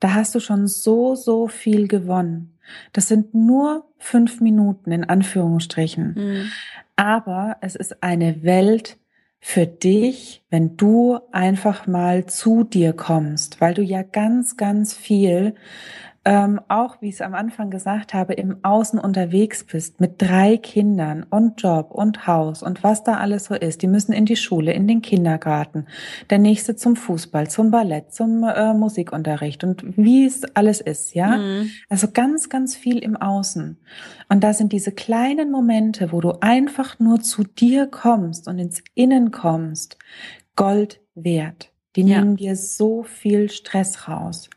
[SPEAKER 2] da hast du schon so, so viel gewonnen. Das sind nur fünf Minuten in Anführungsstrichen. Mhm. Aber es ist eine Welt für dich, wenn du einfach mal zu dir kommst, weil du ja ganz, ganz viel ähm, auch, wie ich es am Anfang gesagt habe, im Außen unterwegs bist mit drei Kindern und Job und Haus und was da alles so ist. Die müssen in die Schule, in den Kindergarten, der nächste zum Fußball, zum Ballett, zum äh, Musikunterricht und wie es alles ist, ja. Mhm. Also ganz, ganz viel im Außen. Und da sind diese kleinen Momente, wo du einfach nur zu dir kommst und ins Innen kommst, Gold wert. Die ja. nehmen dir so viel Stress raus.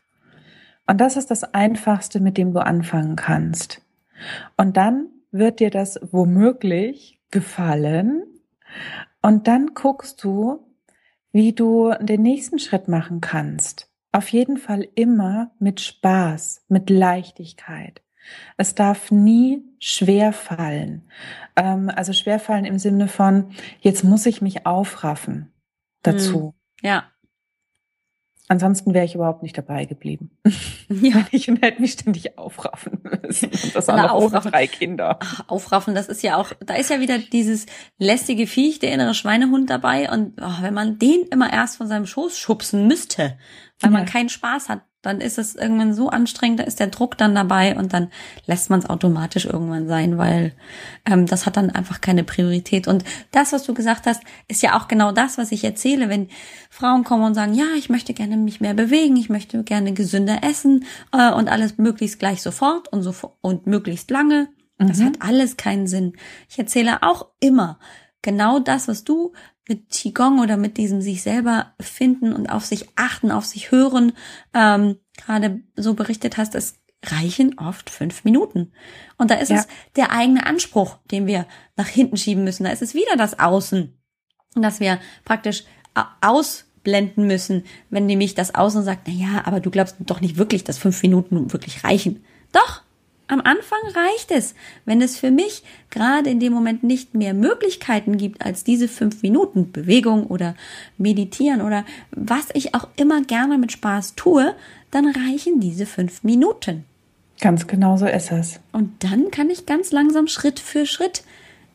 [SPEAKER 2] Und das ist das Einfachste, mit dem du anfangen kannst. Und dann wird dir das womöglich gefallen. Und dann guckst du, wie du den nächsten Schritt machen kannst. Auf jeden Fall immer mit Spaß, mit Leichtigkeit. Es darf nie schwer fallen. Ähm, also schwer fallen im Sinne von, jetzt muss ich mich aufraffen dazu.
[SPEAKER 1] Hm. Ja.
[SPEAKER 2] Ansonsten wäre ich überhaupt nicht dabei geblieben. Ja. ich hätte mich ständig aufraffen müssen. Und das auch noch drei Kinder.
[SPEAKER 1] Ach, aufraffen, das ist ja auch, da ist ja wieder dieses lästige Viech, der innere Schweinehund dabei. Und oh, wenn man den immer erst von seinem Schoß schubsen müsste, weil ja. man keinen Spaß hat, dann ist es irgendwann so anstrengend, da ist der Druck dann dabei und dann lässt man es automatisch irgendwann sein, weil ähm, das hat dann einfach keine Priorität. Und das, was du gesagt hast, ist ja auch genau das, was ich erzähle, wenn Frauen kommen und sagen, ja, ich möchte gerne mich mehr bewegen, ich möchte gerne gesünder essen äh, und alles möglichst gleich sofort und so und möglichst lange. Das mhm. hat alles keinen Sinn. Ich erzähle auch immer genau das, was du mit Qigong oder mit diesem sich selber finden und auf sich achten, auf sich hören, ähm, gerade so berichtet hast, es reichen oft fünf Minuten. Und da ist ja. es der eigene Anspruch, den wir nach hinten schieben müssen. Da ist es wieder das Außen, dass wir praktisch ausblenden müssen, wenn nämlich das Außen sagt, na ja, aber du glaubst doch nicht wirklich, dass fünf Minuten wirklich reichen. Doch, am Anfang reicht es, wenn es für mich gerade in dem Moment nicht mehr Möglichkeiten gibt als diese fünf Minuten Bewegung oder Meditieren oder was ich auch immer gerne mit Spaß tue, dann reichen diese fünf Minuten.
[SPEAKER 2] Ganz genau so ist es.
[SPEAKER 1] Und dann kann ich ganz langsam Schritt für Schritt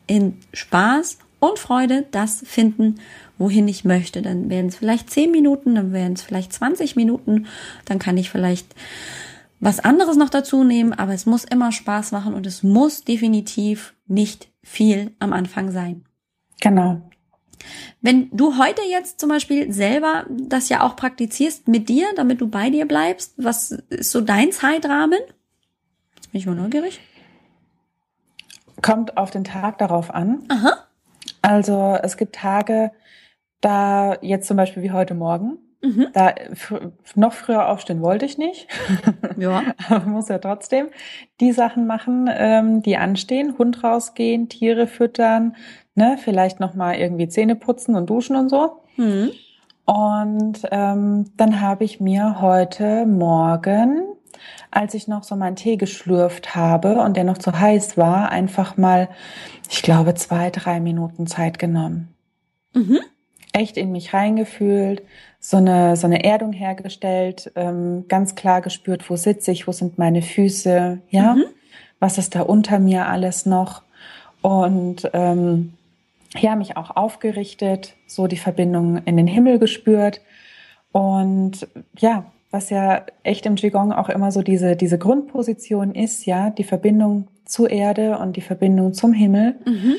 [SPEAKER 1] in Spaß und Freude das finden, wohin ich möchte. Dann werden es vielleicht zehn Minuten, dann werden es vielleicht 20 Minuten, dann kann ich vielleicht was anderes noch dazu nehmen, aber es muss immer Spaß machen und es muss definitiv nicht viel am Anfang sein.
[SPEAKER 2] Genau.
[SPEAKER 1] Wenn du heute jetzt zum Beispiel selber das ja auch praktizierst mit dir, damit du bei dir bleibst, was ist so dein Zeitrahmen? Jetzt bin ich mal neugierig.
[SPEAKER 2] Kommt auf den Tag darauf an.
[SPEAKER 1] Aha.
[SPEAKER 2] Also es gibt Tage, da jetzt zum Beispiel wie heute Morgen, Mhm. Da noch früher aufstehen wollte ich nicht. Ja. Aber muss ja trotzdem die Sachen machen, ähm, die anstehen. Hund rausgehen, Tiere füttern, ne, vielleicht noch mal irgendwie Zähne putzen und duschen und so. Mhm. Und ähm, dann habe ich mir heute Morgen, als ich noch so meinen Tee geschlürft habe und der noch zu heiß war, einfach mal, ich glaube, zwei, drei Minuten Zeit genommen. Mhm. Echt in mich reingefühlt, so eine, so eine Erdung hergestellt, ähm, ganz klar gespürt, wo sitze ich, wo sind meine Füße, ja, mhm. was ist da unter mir alles noch und ähm, ja, mich auch aufgerichtet, so die Verbindung in den Himmel gespürt und ja, was ja echt im Qigong auch immer so diese, diese Grundposition ist, ja, die Verbindung zur Erde und die Verbindung zum Himmel. Mhm.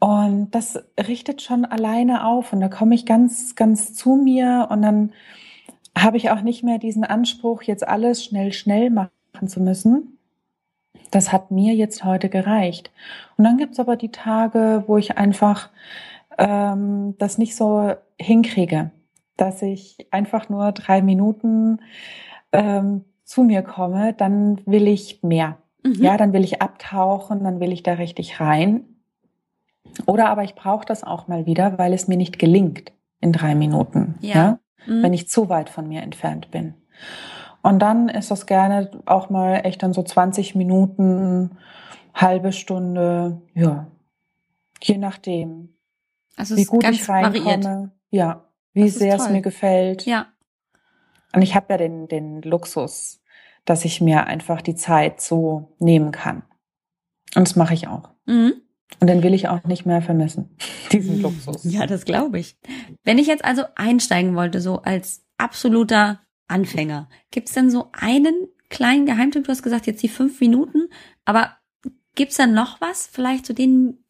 [SPEAKER 2] Und das richtet schon alleine auf und da komme ich ganz, ganz zu mir und dann habe ich auch nicht mehr diesen Anspruch, jetzt alles schnell, schnell machen zu müssen. Das hat mir jetzt heute gereicht. Und dann gibt's aber die Tage, wo ich einfach ähm, das nicht so hinkriege, dass ich einfach nur drei Minuten ähm, zu mir komme, dann will ich mehr. Mhm. Ja, dann will ich abtauchen, dann will ich da richtig rein. Oder aber ich brauche das auch mal wieder, weil es mir nicht gelingt in drei Minuten, ja, ja? Mhm. wenn ich zu weit von mir entfernt bin. Und dann ist das gerne auch mal echt dann so 20 Minuten, halbe Stunde, ja, je nachdem, also wie gut ich reinkomme, variiert. ja, wie sehr toll. es mir gefällt.
[SPEAKER 1] Ja.
[SPEAKER 2] Und ich habe ja den, den Luxus, dass ich mir einfach die Zeit so nehmen kann. Und das mache ich auch. Mhm. Und den will ich auch nicht mehr vermissen, diesen hm. Luxus.
[SPEAKER 1] Ja, das glaube ich. Wenn ich jetzt also einsteigen wollte, so als absoluter Anfänger, gibt's denn so einen kleinen Geheimtipp? Du hast gesagt, jetzt die fünf Minuten, aber gibt's da noch was? Vielleicht so den,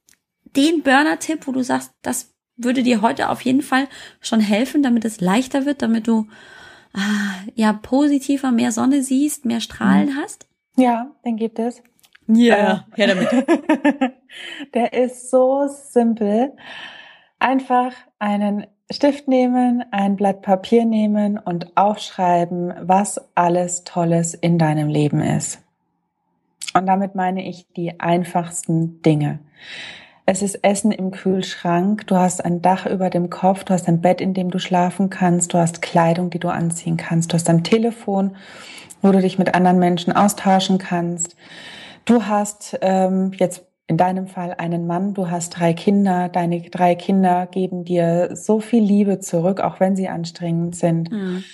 [SPEAKER 1] den Burner-Tipp, wo du sagst, das würde dir heute auf jeden Fall schon helfen, damit es leichter wird, damit du ah, ja positiver mehr Sonne siehst, mehr Strahlen mhm. hast?
[SPEAKER 2] Ja, den gibt es.
[SPEAKER 1] Ja, äh, her damit.
[SPEAKER 2] Der ist so simpel. Einfach einen Stift nehmen, ein Blatt Papier nehmen und aufschreiben, was alles Tolles in deinem Leben ist. Und damit meine ich die einfachsten Dinge. Es ist Essen im Kühlschrank, du hast ein Dach über dem Kopf, du hast ein Bett, in dem du schlafen kannst, du hast Kleidung, die du anziehen kannst, du hast ein Telefon, wo du dich mit anderen Menschen austauschen kannst. Du hast ähm, jetzt in deinem Fall einen Mann, du hast drei Kinder, deine drei Kinder geben dir so viel Liebe zurück, auch wenn sie anstrengend sind.
[SPEAKER 1] Mhm.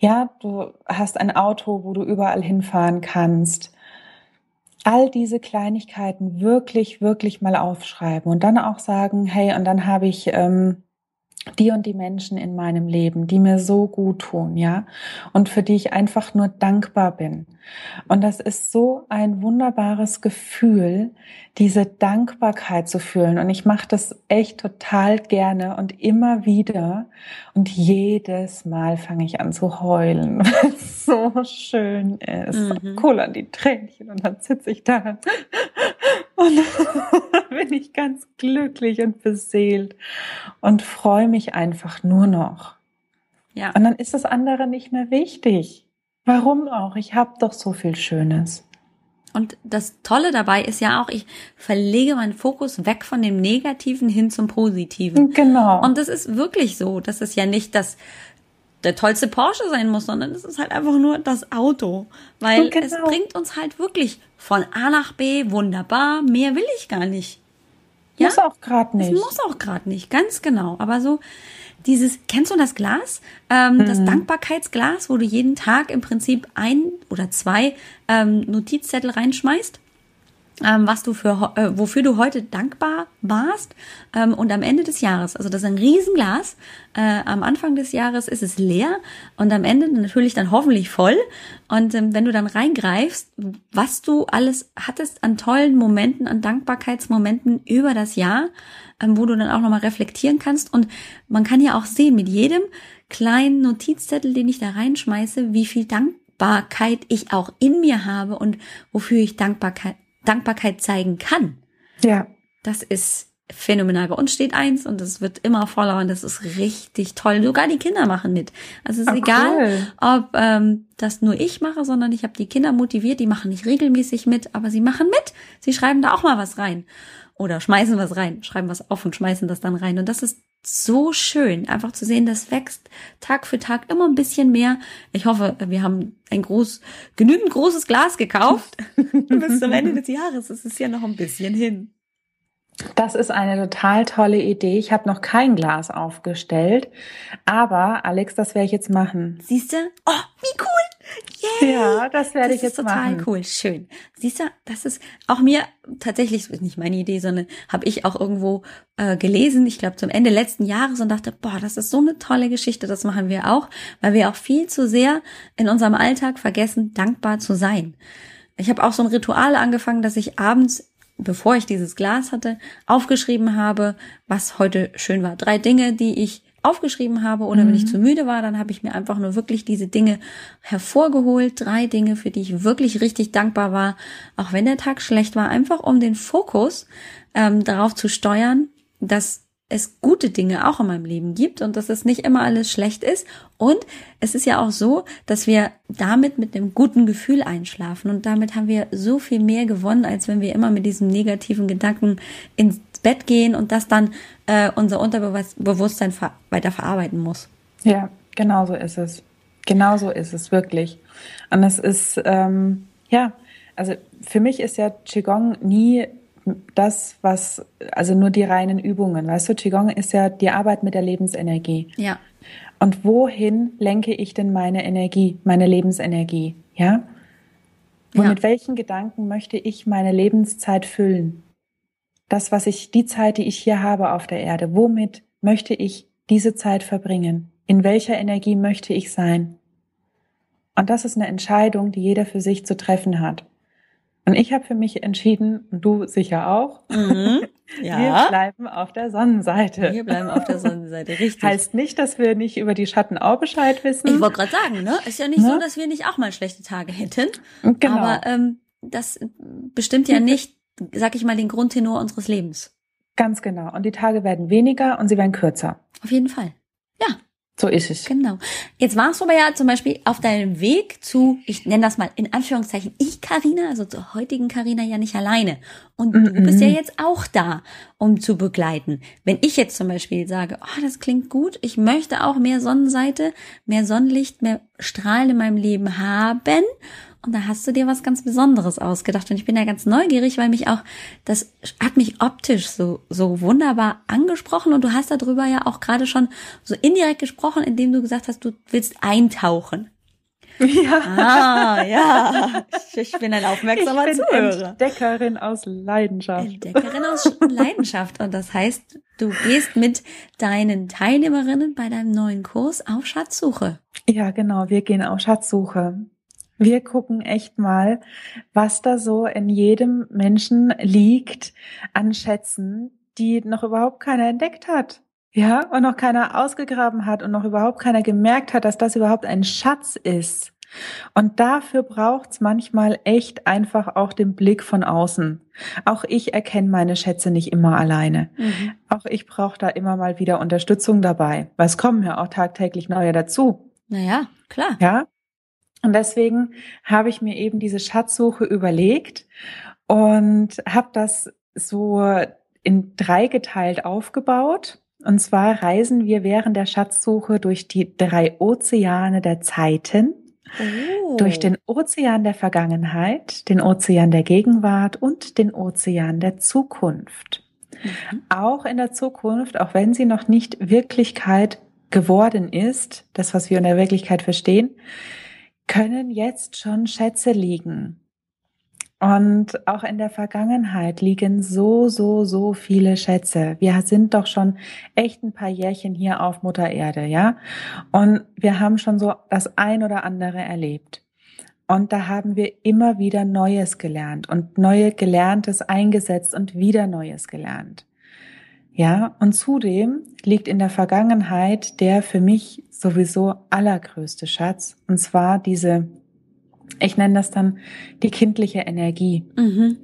[SPEAKER 2] Ja, du hast ein Auto, wo du überall hinfahren kannst. All diese Kleinigkeiten wirklich, wirklich mal aufschreiben und dann auch sagen, hey, und dann habe ich ähm, die und die Menschen in meinem Leben, die mir so gut tun, ja, und für die ich einfach nur dankbar bin. Und das ist so ein wunderbares Gefühl, diese Dankbarkeit zu fühlen. Und ich mache das echt total gerne und immer wieder. Und jedes Mal fange ich an zu heulen, weil es so schön ist.
[SPEAKER 1] Mhm.
[SPEAKER 2] Cool an die Tränchen und dann sitze ich da und bin ich ganz glücklich und beseelt und freue mich einfach nur noch.
[SPEAKER 1] Ja.
[SPEAKER 2] Und dann ist das andere nicht mehr wichtig. Warum auch? Ich habe doch so viel Schönes.
[SPEAKER 1] Und das Tolle dabei ist ja auch, ich verlege meinen Fokus weg von dem Negativen hin zum Positiven.
[SPEAKER 2] Genau.
[SPEAKER 1] Und das ist wirklich so. Das ist ja nicht das der tollste Porsche sein muss, sondern es ist halt einfach nur das Auto. Weil
[SPEAKER 2] Genau.
[SPEAKER 1] es bringt uns halt wirklich von A nach B wunderbar. Mehr will ich gar nicht. Ja?
[SPEAKER 2] Muss auch gerade nicht.
[SPEAKER 1] muss auch gerade nicht, ganz genau. Aber so dieses, kennst du das Glas? Ähm, Das Dankbarkeitsglas, wo du jeden Tag im Prinzip ein oder zwei ähm, Notizzettel reinschmeißt, ähm, was du für, äh, wofür du heute dankbar warst. Ähm, und am Ende des Jahres, also das ist ein Riesenglas, äh, am Anfang des Jahres ist es leer und am Ende natürlich dann hoffentlich voll. Und ähm, wenn du dann reingreifst, was du alles hattest an tollen Momenten, an Dankbarkeitsmomenten über das Jahr, ähm, wo du dann auch nochmal reflektieren kannst. Und man kann ja auch sehen, mit jedem kleinen Notizzettel, den ich da reinschmeiße, wie viel Dankbarkeit ich auch in mir habe und wofür ich Dankbarkeit, Dankbarkeit zeigen kann.
[SPEAKER 2] Ja.
[SPEAKER 1] Das ist phänomenal. Bei uns steht eins und es wird immer voller und das ist richtig toll. Sogar die Kinder machen mit. Also es ist
[SPEAKER 2] Ah,
[SPEAKER 1] egal,
[SPEAKER 2] cool.
[SPEAKER 1] ob ähm, das nur ich mache, sondern ich habe die Kinder motiviert, die machen nicht regelmäßig mit, aber sie machen mit. Sie schreiben da auch mal was rein. Oder schmeißen was rein, schreiben was auf und schmeißen das dann rein. Und das ist so schön, einfach zu sehen, das wächst Tag für Tag immer ein bisschen mehr. Ich hoffe, wir haben ein groß, genügend großes Glas gekauft. Bis zum Ende des Jahres ist es ja noch ein bisschen hin.
[SPEAKER 2] Das ist eine total tolle Idee. Ich habe noch kein Glas aufgestellt, aber Alex, das werde ich jetzt machen.
[SPEAKER 1] Siehst du? Oh, wie cool! Yay!
[SPEAKER 2] Ja, das werde
[SPEAKER 1] das
[SPEAKER 2] ich jetzt
[SPEAKER 1] ist total
[SPEAKER 2] machen.
[SPEAKER 1] cool, schön. Siehst du, das ist auch mir tatsächlich ist nicht meine Idee, sondern habe ich auch irgendwo äh, gelesen, ich glaube zum Ende letzten Jahres und dachte, boah, das ist so eine tolle Geschichte, das machen wir auch, weil wir auch viel zu sehr in unserem Alltag vergessen, dankbar zu sein. Ich habe auch so ein Ritual angefangen, dass ich abends bevor ich dieses Glas hatte, aufgeschrieben habe, was heute schön war. Drei Dinge, die ich aufgeschrieben habe oder wenn ich zu müde war, dann habe ich mir einfach nur wirklich diese Dinge hervorgeholt. Drei Dinge, für die ich wirklich richtig dankbar war, auch wenn der Tag schlecht war, einfach um den Fokus ähm, darauf zu steuern, dass es gute Dinge auch in meinem Leben gibt und dass es nicht immer alles schlecht ist. Und es ist ja auch so, dass wir damit mit einem guten Gefühl einschlafen und damit haben wir so viel mehr gewonnen, als wenn wir immer mit diesem negativen Gedanken ins Bett gehen und das dann äh, unser Unterbewusstsein ver weiter verarbeiten muss.
[SPEAKER 2] Ja, genau so ist es. Genau so ist es wirklich. Und es ist, ähm, ja, also für mich ist ja Qigong nie das, was, also nur die reinen Übungen. Weißt du, Qigong ist ja die Arbeit mit der Lebensenergie.
[SPEAKER 1] Ja.
[SPEAKER 2] Und wohin lenke ich denn meine Energie, meine Lebensenergie? Ja? Und
[SPEAKER 1] Ja.
[SPEAKER 2] mit welchen Gedanken möchte ich meine Lebenszeit füllen? Das, was ich, die Zeit, die ich hier habe auf der Erde, womit möchte ich diese Zeit verbringen? In welcher Energie möchte ich sein? Und das ist eine Entscheidung, die jeder für sich zu treffen hat. Und ich habe für mich entschieden, und du sicher auch,
[SPEAKER 1] Mhm.
[SPEAKER 2] wir
[SPEAKER 1] Ja.
[SPEAKER 2] bleiben auf der Sonnenseite.
[SPEAKER 1] Wir bleiben auf der Sonnenseite, richtig.
[SPEAKER 2] Heißt nicht, dass wir nicht über die Schatten auch Bescheid wissen.
[SPEAKER 1] ich wollte gerade sagen, ne? Ist ja nicht so,
[SPEAKER 2] Ne?
[SPEAKER 1] dass wir nicht auch mal schlechte Tage hätten.
[SPEAKER 2] Genau.
[SPEAKER 1] Aber ähm, das bestimmt ja nicht, sag ich mal, den Grundtenor unseres Lebens.
[SPEAKER 2] Ganz genau. Und die Tage werden weniger und sie werden kürzer.
[SPEAKER 1] Auf jeden Fall. Ja,
[SPEAKER 2] So ist es.
[SPEAKER 1] genau. Jetzt warst du aber ja zum Beispiel auf deinem Weg zu, ich nenne das mal in Anführungszeichen, ich Karina, also zur heutigen Karina ja nicht alleine. Und du bist ja jetzt auch da, um zu begleiten. Wenn ich jetzt zum Beispiel sage, oh, das klingt gut, ich möchte auch mehr Sonnenseite, mehr Sonnenlicht, mehr Strahlen in meinem Leben haben. Und da hast du dir was ganz Besonderes ausgedacht. Und ich bin ja ganz neugierig, weil mich auch, das hat mich optisch so, so wunderbar angesprochen. Und du hast darüber ja auch gerade schon so indirekt gesprochen, indem du gesagt hast, du willst eintauchen.
[SPEAKER 2] Ja.
[SPEAKER 1] Ah, ja. Ich bin ein aufmerksamer
[SPEAKER 2] ich bin
[SPEAKER 1] Zuhörer.
[SPEAKER 2] Entdeckerin aus Leidenschaft.
[SPEAKER 1] Entdeckerin aus Leidenschaft. Und das heißt, du gehst mit deinen Teilnehmerinnen bei deinem neuen Kurs auf Schatzsuche.
[SPEAKER 2] Ja, genau. Wir gehen auf Schatzsuche. Wir gucken echt mal, was da so in jedem Menschen liegt an Schätzen, die noch überhaupt keiner entdeckt hat. Ja, und noch keiner ausgegraben hat und noch überhaupt keiner gemerkt hat, dass das überhaupt ein Schatz ist. Und dafür braucht's manchmal echt einfach auch den Blick von außen. Auch ich erkenne meine Schätze nicht immer alleine.
[SPEAKER 1] Mhm.
[SPEAKER 2] Auch ich brauche da immer mal wieder Unterstützung dabei, weil es kommen ja auch tagtäglich neue dazu.
[SPEAKER 1] Naja, klar.
[SPEAKER 2] Ja. Und deswegen habe ich mir eben diese Schatzsuche überlegt und habe das so in drei geteilt aufgebaut. Und zwar reisen wir während der Schatzsuche durch die drei Ozeane der Zeiten,
[SPEAKER 1] Oh.
[SPEAKER 2] durch den Ozean der Vergangenheit, den Ozean der Gegenwart und den Ozean der Zukunft.
[SPEAKER 1] Mhm.
[SPEAKER 2] Auch in der Zukunft, auch wenn sie noch nicht Wirklichkeit geworden ist, das, was wir in der Wirklichkeit verstehen, können jetzt schon Schätze liegen. Und auch in der Vergangenheit liegen so, so, so viele Schätze. Wir sind doch schon echt ein paar Jährchen hier auf Mutter Erde, ja? Und wir haben schon so das ein oder andere erlebt. Und da haben wir immer wieder Neues gelernt und neue Gelerntes eingesetzt und wieder Neues gelernt. Ja, und zudem liegt in der Vergangenheit der für mich sowieso allergrößte Schatz, und zwar diese, ich nenne das dann die kindliche Energie.
[SPEAKER 1] Mhm.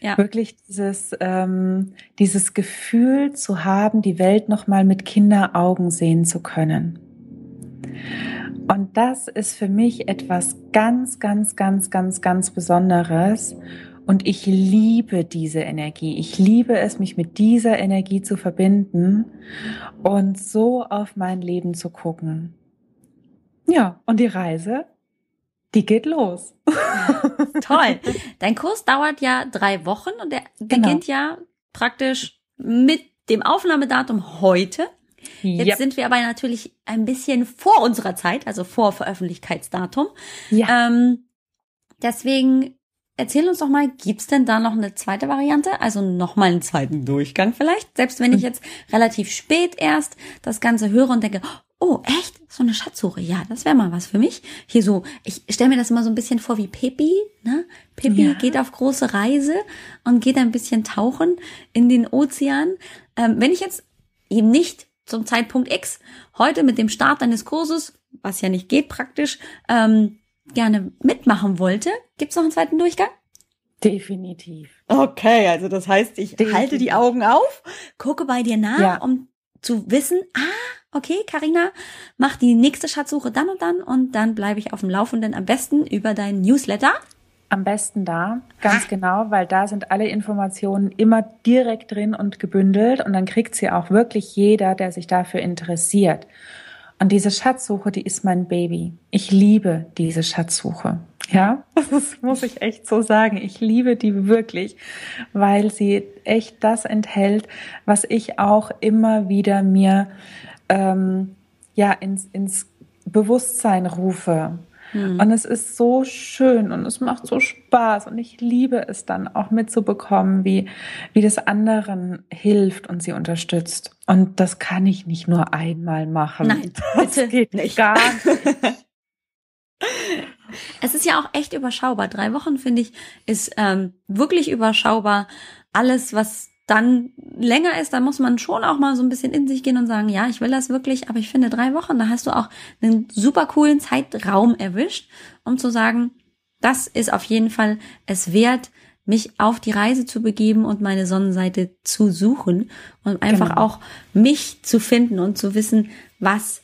[SPEAKER 1] Ja.
[SPEAKER 2] Wirklich dieses, ähm, dieses Gefühl zu haben, die Welt nochmal mit Kinderaugen sehen zu können. Und das ist für mich etwas ganz, ganz, ganz, ganz, ganz Besonderes. Und ich liebe diese Energie. Ich liebe es, mich mit dieser Energie zu verbinden und so auf mein Leben zu gucken. Ja, und die Reise, die geht los.
[SPEAKER 1] Toll. Dein Kurs dauert ja drei Wochen und der
[SPEAKER 2] Genau.
[SPEAKER 1] beginnt ja praktisch mit dem Aufnahmedatum heute. Jetzt
[SPEAKER 2] Yep.
[SPEAKER 1] sind wir aber natürlich ein bisschen vor unserer Zeit, also vor Veröffentlichkeitsdatum.
[SPEAKER 2] Ja.
[SPEAKER 1] Ähm, deswegen erzähl uns doch mal, gibt's denn da noch eine zweite Variante? Also noch mal einen zweiten Durchgang vielleicht? Selbst wenn ich jetzt relativ spät erst das Ganze höre und denke, oh, echt? So eine Schatzsuche. Ja, das wäre mal was für mich. Hier so, ich stelle mir das immer so ein bisschen vor wie Pippi. Ne? Pippi
[SPEAKER 2] Ja.
[SPEAKER 1] geht auf große Reise und geht ein bisschen tauchen in den Ozean. Ähm, wenn ich jetzt eben nicht zum Zeitpunkt X heute mit dem Start deines Kurses, was ja nicht geht praktisch, ähm, gerne mitmachen wollte, gibt's noch einen zweiten Durchgang?
[SPEAKER 2] Definitiv.
[SPEAKER 1] Okay, also das heißt, ich
[SPEAKER 2] Definitiv.
[SPEAKER 1] halte die Augen auf, gucke bei dir nach,
[SPEAKER 2] Ja.
[SPEAKER 1] um zu wissen, ah, okay, Karina, mach die nächste Schatzsuche dann und dann und dann bleibe ich auf dem Laufenden am besten über deinen Newsletter.
[SPEAKER 2] Am besten da, ganz genau, weil da sind alle Informationen immer direkt drin und gebündelt und dann kriegt sie auch wirklich jeder, der sich dafür interessiert. Und diese Schatzsuche, die ist mein Baby. Ich liebe diese Schatzsuche. Ja, das muss ich echt so sagen. Ich liebe die wirklich, weil sie echt das enthält, was ich auch immer wieder mir ähm, ja ins, ins Bewusstsein rufe. Und es ist so schön und es macht so Spaß und ich liebe es dann auch mitzubekommen, wie, wie das anderen hilft und sie unterstützt. Und das kann ich nicht nur einmal machen.
[SPEAKER 1] Nein,
[SPEAKER 2] das
[SPEAKER 1] bitte
[SPEAKER 2] geht
[SPEAKER 1] nicht.
[SPEAKER 2] gar nicht.
[SPEAKER 1] Es ist ja auch echt überschaubar. Drei Wochen, finde ich, ist ähm, wirklich überschaubar. Alles, was dann länger ist, da muss man schon auch mal so ein bisschen in sich gehen und sagen, ja, ich will das wirklich, aber ich finde drei Wochen, da hast du auch einen super coolen Zeitraum erwischt, um zu sagen, das ist auf jeden Fall es wert, mich auf die Reise zu begeben und meine Sonnenseite zu suchen und einfach
[SPEAKER 2] Genau.
[SPEAKER 1] auch mich zu finden und zu wissen, was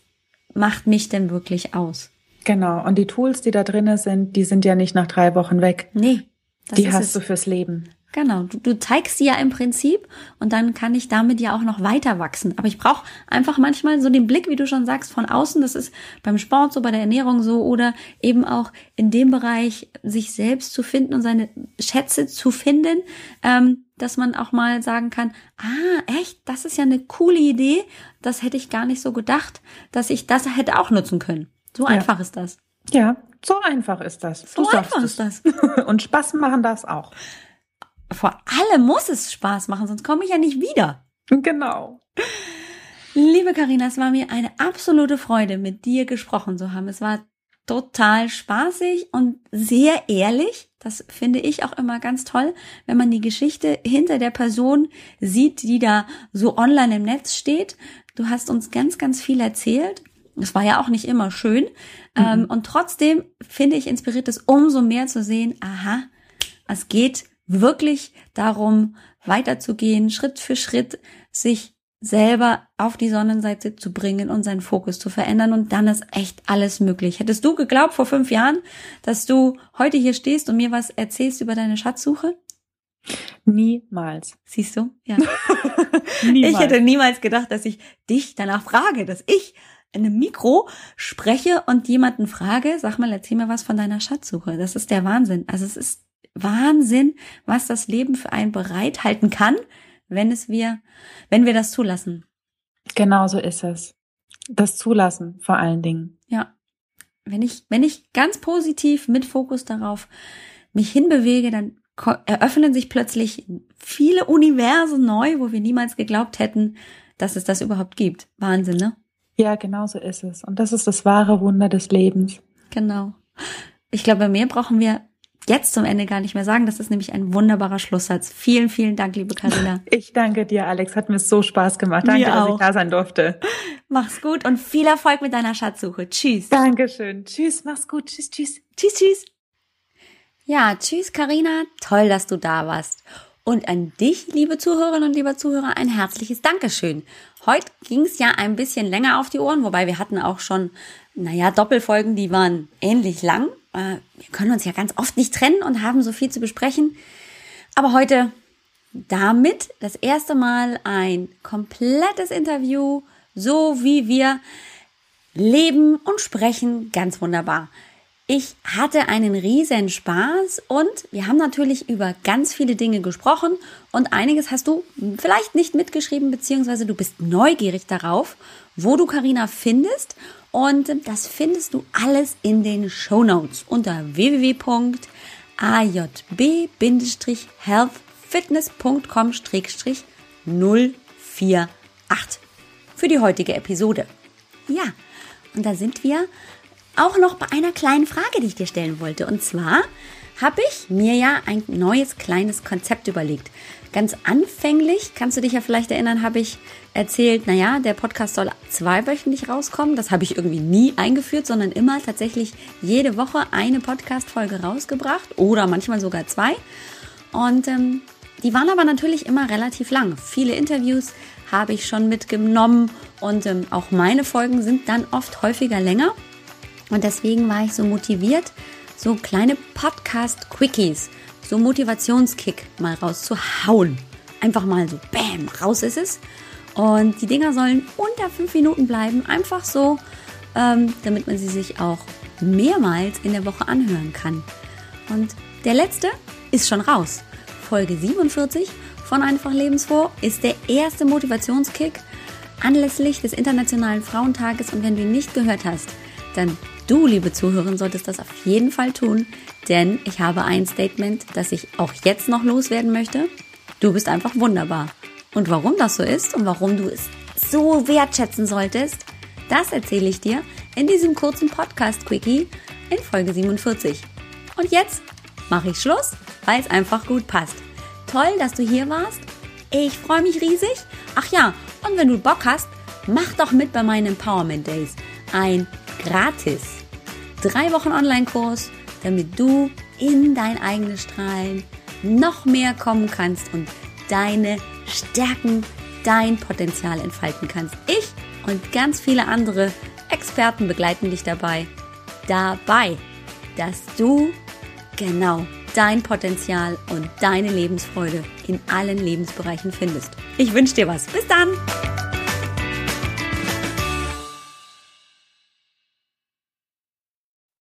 [SPEAKER 1] macht mich denn wirklich aus.
[SPEAKER 2] Genau. Und die Tools, die da drinnen sind, die sind ja nicht nach drei Wochen weg.
[SPEAKER 1] Nee,
[SPEAKER 2] die hast
[SPEAKER 1] es.
[SPEAKER 2] du fürs Leben.
[SPEAKER 1] Genau, du, du zeigst sie ja im Prinzip und dann kann ich damit ja auch noch weiter wachsen. Aber ich brauche einfach manchmal so den Blick, wie du schon sagst, von außen. Das ist beim Sport so, bei der Ernährung so oder eben auch in dem Bereich, sich selbst zu finden und seine Schätze zu finden, ähm, dass man auch mal sagen kann, ah, echt, das ist ja eine coole Idee. Das hätte ich gar nicht so gedacht, dass ich das hätte auch nutzen können. So
[SPEAKER 2] Ja.
[SPEAKER 1] einfach ist das.
[SPEAKER 2] Ja, so einfach ist das.
[SPEAKER 1] So
[SPEAKER 2] Du
[SPEAKER 1] einfach ist das.
[SPEAKER 2] Und Spaß machen das auch.
[SPEAKER 1] Vor allem muss es Spaß machen, sonst komme ich ja nicht wieder.
[SPEAKER 2] Genau.
[SPEAKER 1] Liebe Karina, es war mir eine absolute Freude, mit dir gesprochen zu haben. Es war total spaßig und sehr ehrlich. Das finde ich auch immer ganz toll, wenn man die Geschichte hinter der Person sieht, die da so online im Netz steht. Du hast uns ganz, ganz viel erzählt. Es war ja auch nicht immer schön. Ähm, und trotzdem finde ich inspiriert es umso mehr zu sehen, aha, es geht wirklich darum, weiterzugehen, Schritt für Schritt, sich selber auf die Sonnenseite zu bringen und seinen Fokus zu verändern. Und dann ist echt alles möglich. Hättest du geglaubt vor fünf Jahren, dass du heute hier stehst und mir was erzählst über deine Schatzsuche?
[SPEAKER 2] Niemals.
[SPEAKER 1] Siehst du? Ja. Ich hätte niemals gedacht, dass ich dich danach frage, dass ich in einem Mikro spreche und jemanden frage, sag mal, erzähl mir was von deiner Schatzsuche. Das ist der Wahnsinn. Also es ist Wahnsinn, was das Leben für einen bereithalten kann, wenn es wir, wenn wir das zulassen.
[SPEAKER 2] Genau so ist es. Das Zulassen vor allen Dingen.
[SPEAKER 1] Ja. Wenn ich, wenn ich ganz positiv mit Fokus darauf mich hinbewege, dann eröffnen sich plötzlich viele Universen neu, wo wir niemals geglaubt hätten, dass es das überhaupt gibt. Wahnsinn, ne?
[SPEAKER 2] Ja, genau so ist es. Und das ist das wahre Wunder des Lebens.
[SPEAKER 1] Genau. Ich glaube, mehr brauchen wir jetzt zum Ende gar nicht mehr sagen. Das ist nämlich ein wunderbarer Schlusssatz. Vielen, vielen Dank, liebe Karina.
[SPEAKER 2] Ich danke dir, Alex. Hat mir so Spaß gemacht. Danke, dass ich da sein durfte.
[SPEAKER 1] Mach's gut und viel Erfolg mit deiner Schatzsuche. Tschüss.
[SPEAKER 2] Dankeschön. Tschüss, mach's gut. Tschüss, tschüss.
[SPEAKER 1] Tschüss, tschüss. Ja, tschüss, Karina. Toll, dass du da warst. Und an dich, liebe Zuhörerinnen und lieber Zuhörer, ein herzliches Dankeschön. Heute ging's ja ein bisschen länger auf die Ohren, wobei wir hatten auch schon, naja, Doppelfolgen, die waren ähnlich lang. Äh, Wir können uns ja ganz oft nicht trennen und haben so viel zu besprechen. Aber heute damit das erste Mal ein komplettes Interview, so wie wir leben und sprechen, ganz wunderbar. Ich hatte einen riesen Spaß und wir haben natürlich über ganz viele Dinge gesprochen und einiges hast du vielleicht nicht mitgeschrieben, beziehungsweise du bist neugierig darauf, wo du Karina findest und das findest du alles in den Show Notes unter www.ajb-healthfitness.com-048 für die heutige Episode. Ja, und da sind wir auch noch bei einer kleinen Frage, die ich dir stellen wollte. Und zwar habe ich mir ja ein neues kleines Konzept überlegt. Ganz anfänglich, kannst du dich ja vielleicht erinnern, habe ich erzählt, naja, der Podcast soll zweiwöchentlich rauskommen. Das habe ich irgendwie nie eingeführt, sondern immer tatsächlich jede Woche eine Podcast-Folge rausgebracht oder manchmal sogar zwei. Und ähm, die waren aber natürlich immer relativ lang. Viele Interviews habe ich schon mitgenommen und ähm, auch meine Folgen sind dann oft häufiger länger. Und deswegen war ich so motiviert, so kleine Podcast-Quickies, so Motivationskick mal rauszuhauen. Einfach mal so, bam, raus ist es. Und die Dinger sollen unter fünf Minuten bleiben, einfach so, ähm, damit man sie sich auch mehrmals in der Woche anhören kann. Und der letzte ist schon raus. Folge 47 von Einfach Lebensfroh ist der erste Motivationskick anlässlich des Internationalen Frauentages. Und wenn du ihn nicht gehört hast, dann du, liebe Zuhörerin, solltest das auf jeden Fall tun, denn ich habe ein Statement, das ich auch jetzt noch loswerden möchte. Du bist einfach wunderbar. Und warum das so ist und warum du es so wertschätzen solltest, das erzähle ich dir in diesem kurzen Podcast-Quickie in Folge 47. Und jetzt mache ich Schluss, weil es einfach gut passt. Toll, dass du hier warst. Ich freue mich riesig. Ach ja, und wenn du Bock hast, mach doch mit bei meinen Empowerment Days. Ein gratis drei Wochen Online-Kurs, damit du in dein eigenes Strahlen noch mehr kommen kannst und deine Stärken, dein Potenzial entfalten kannst. Ich und ganz viele andere Experten begleiten dich dabei, dabei, dass du genau dein Potenzial und deine Lebensfreude in allen Lebensbereichen findest. Ich wünsche dir was. Bis dann!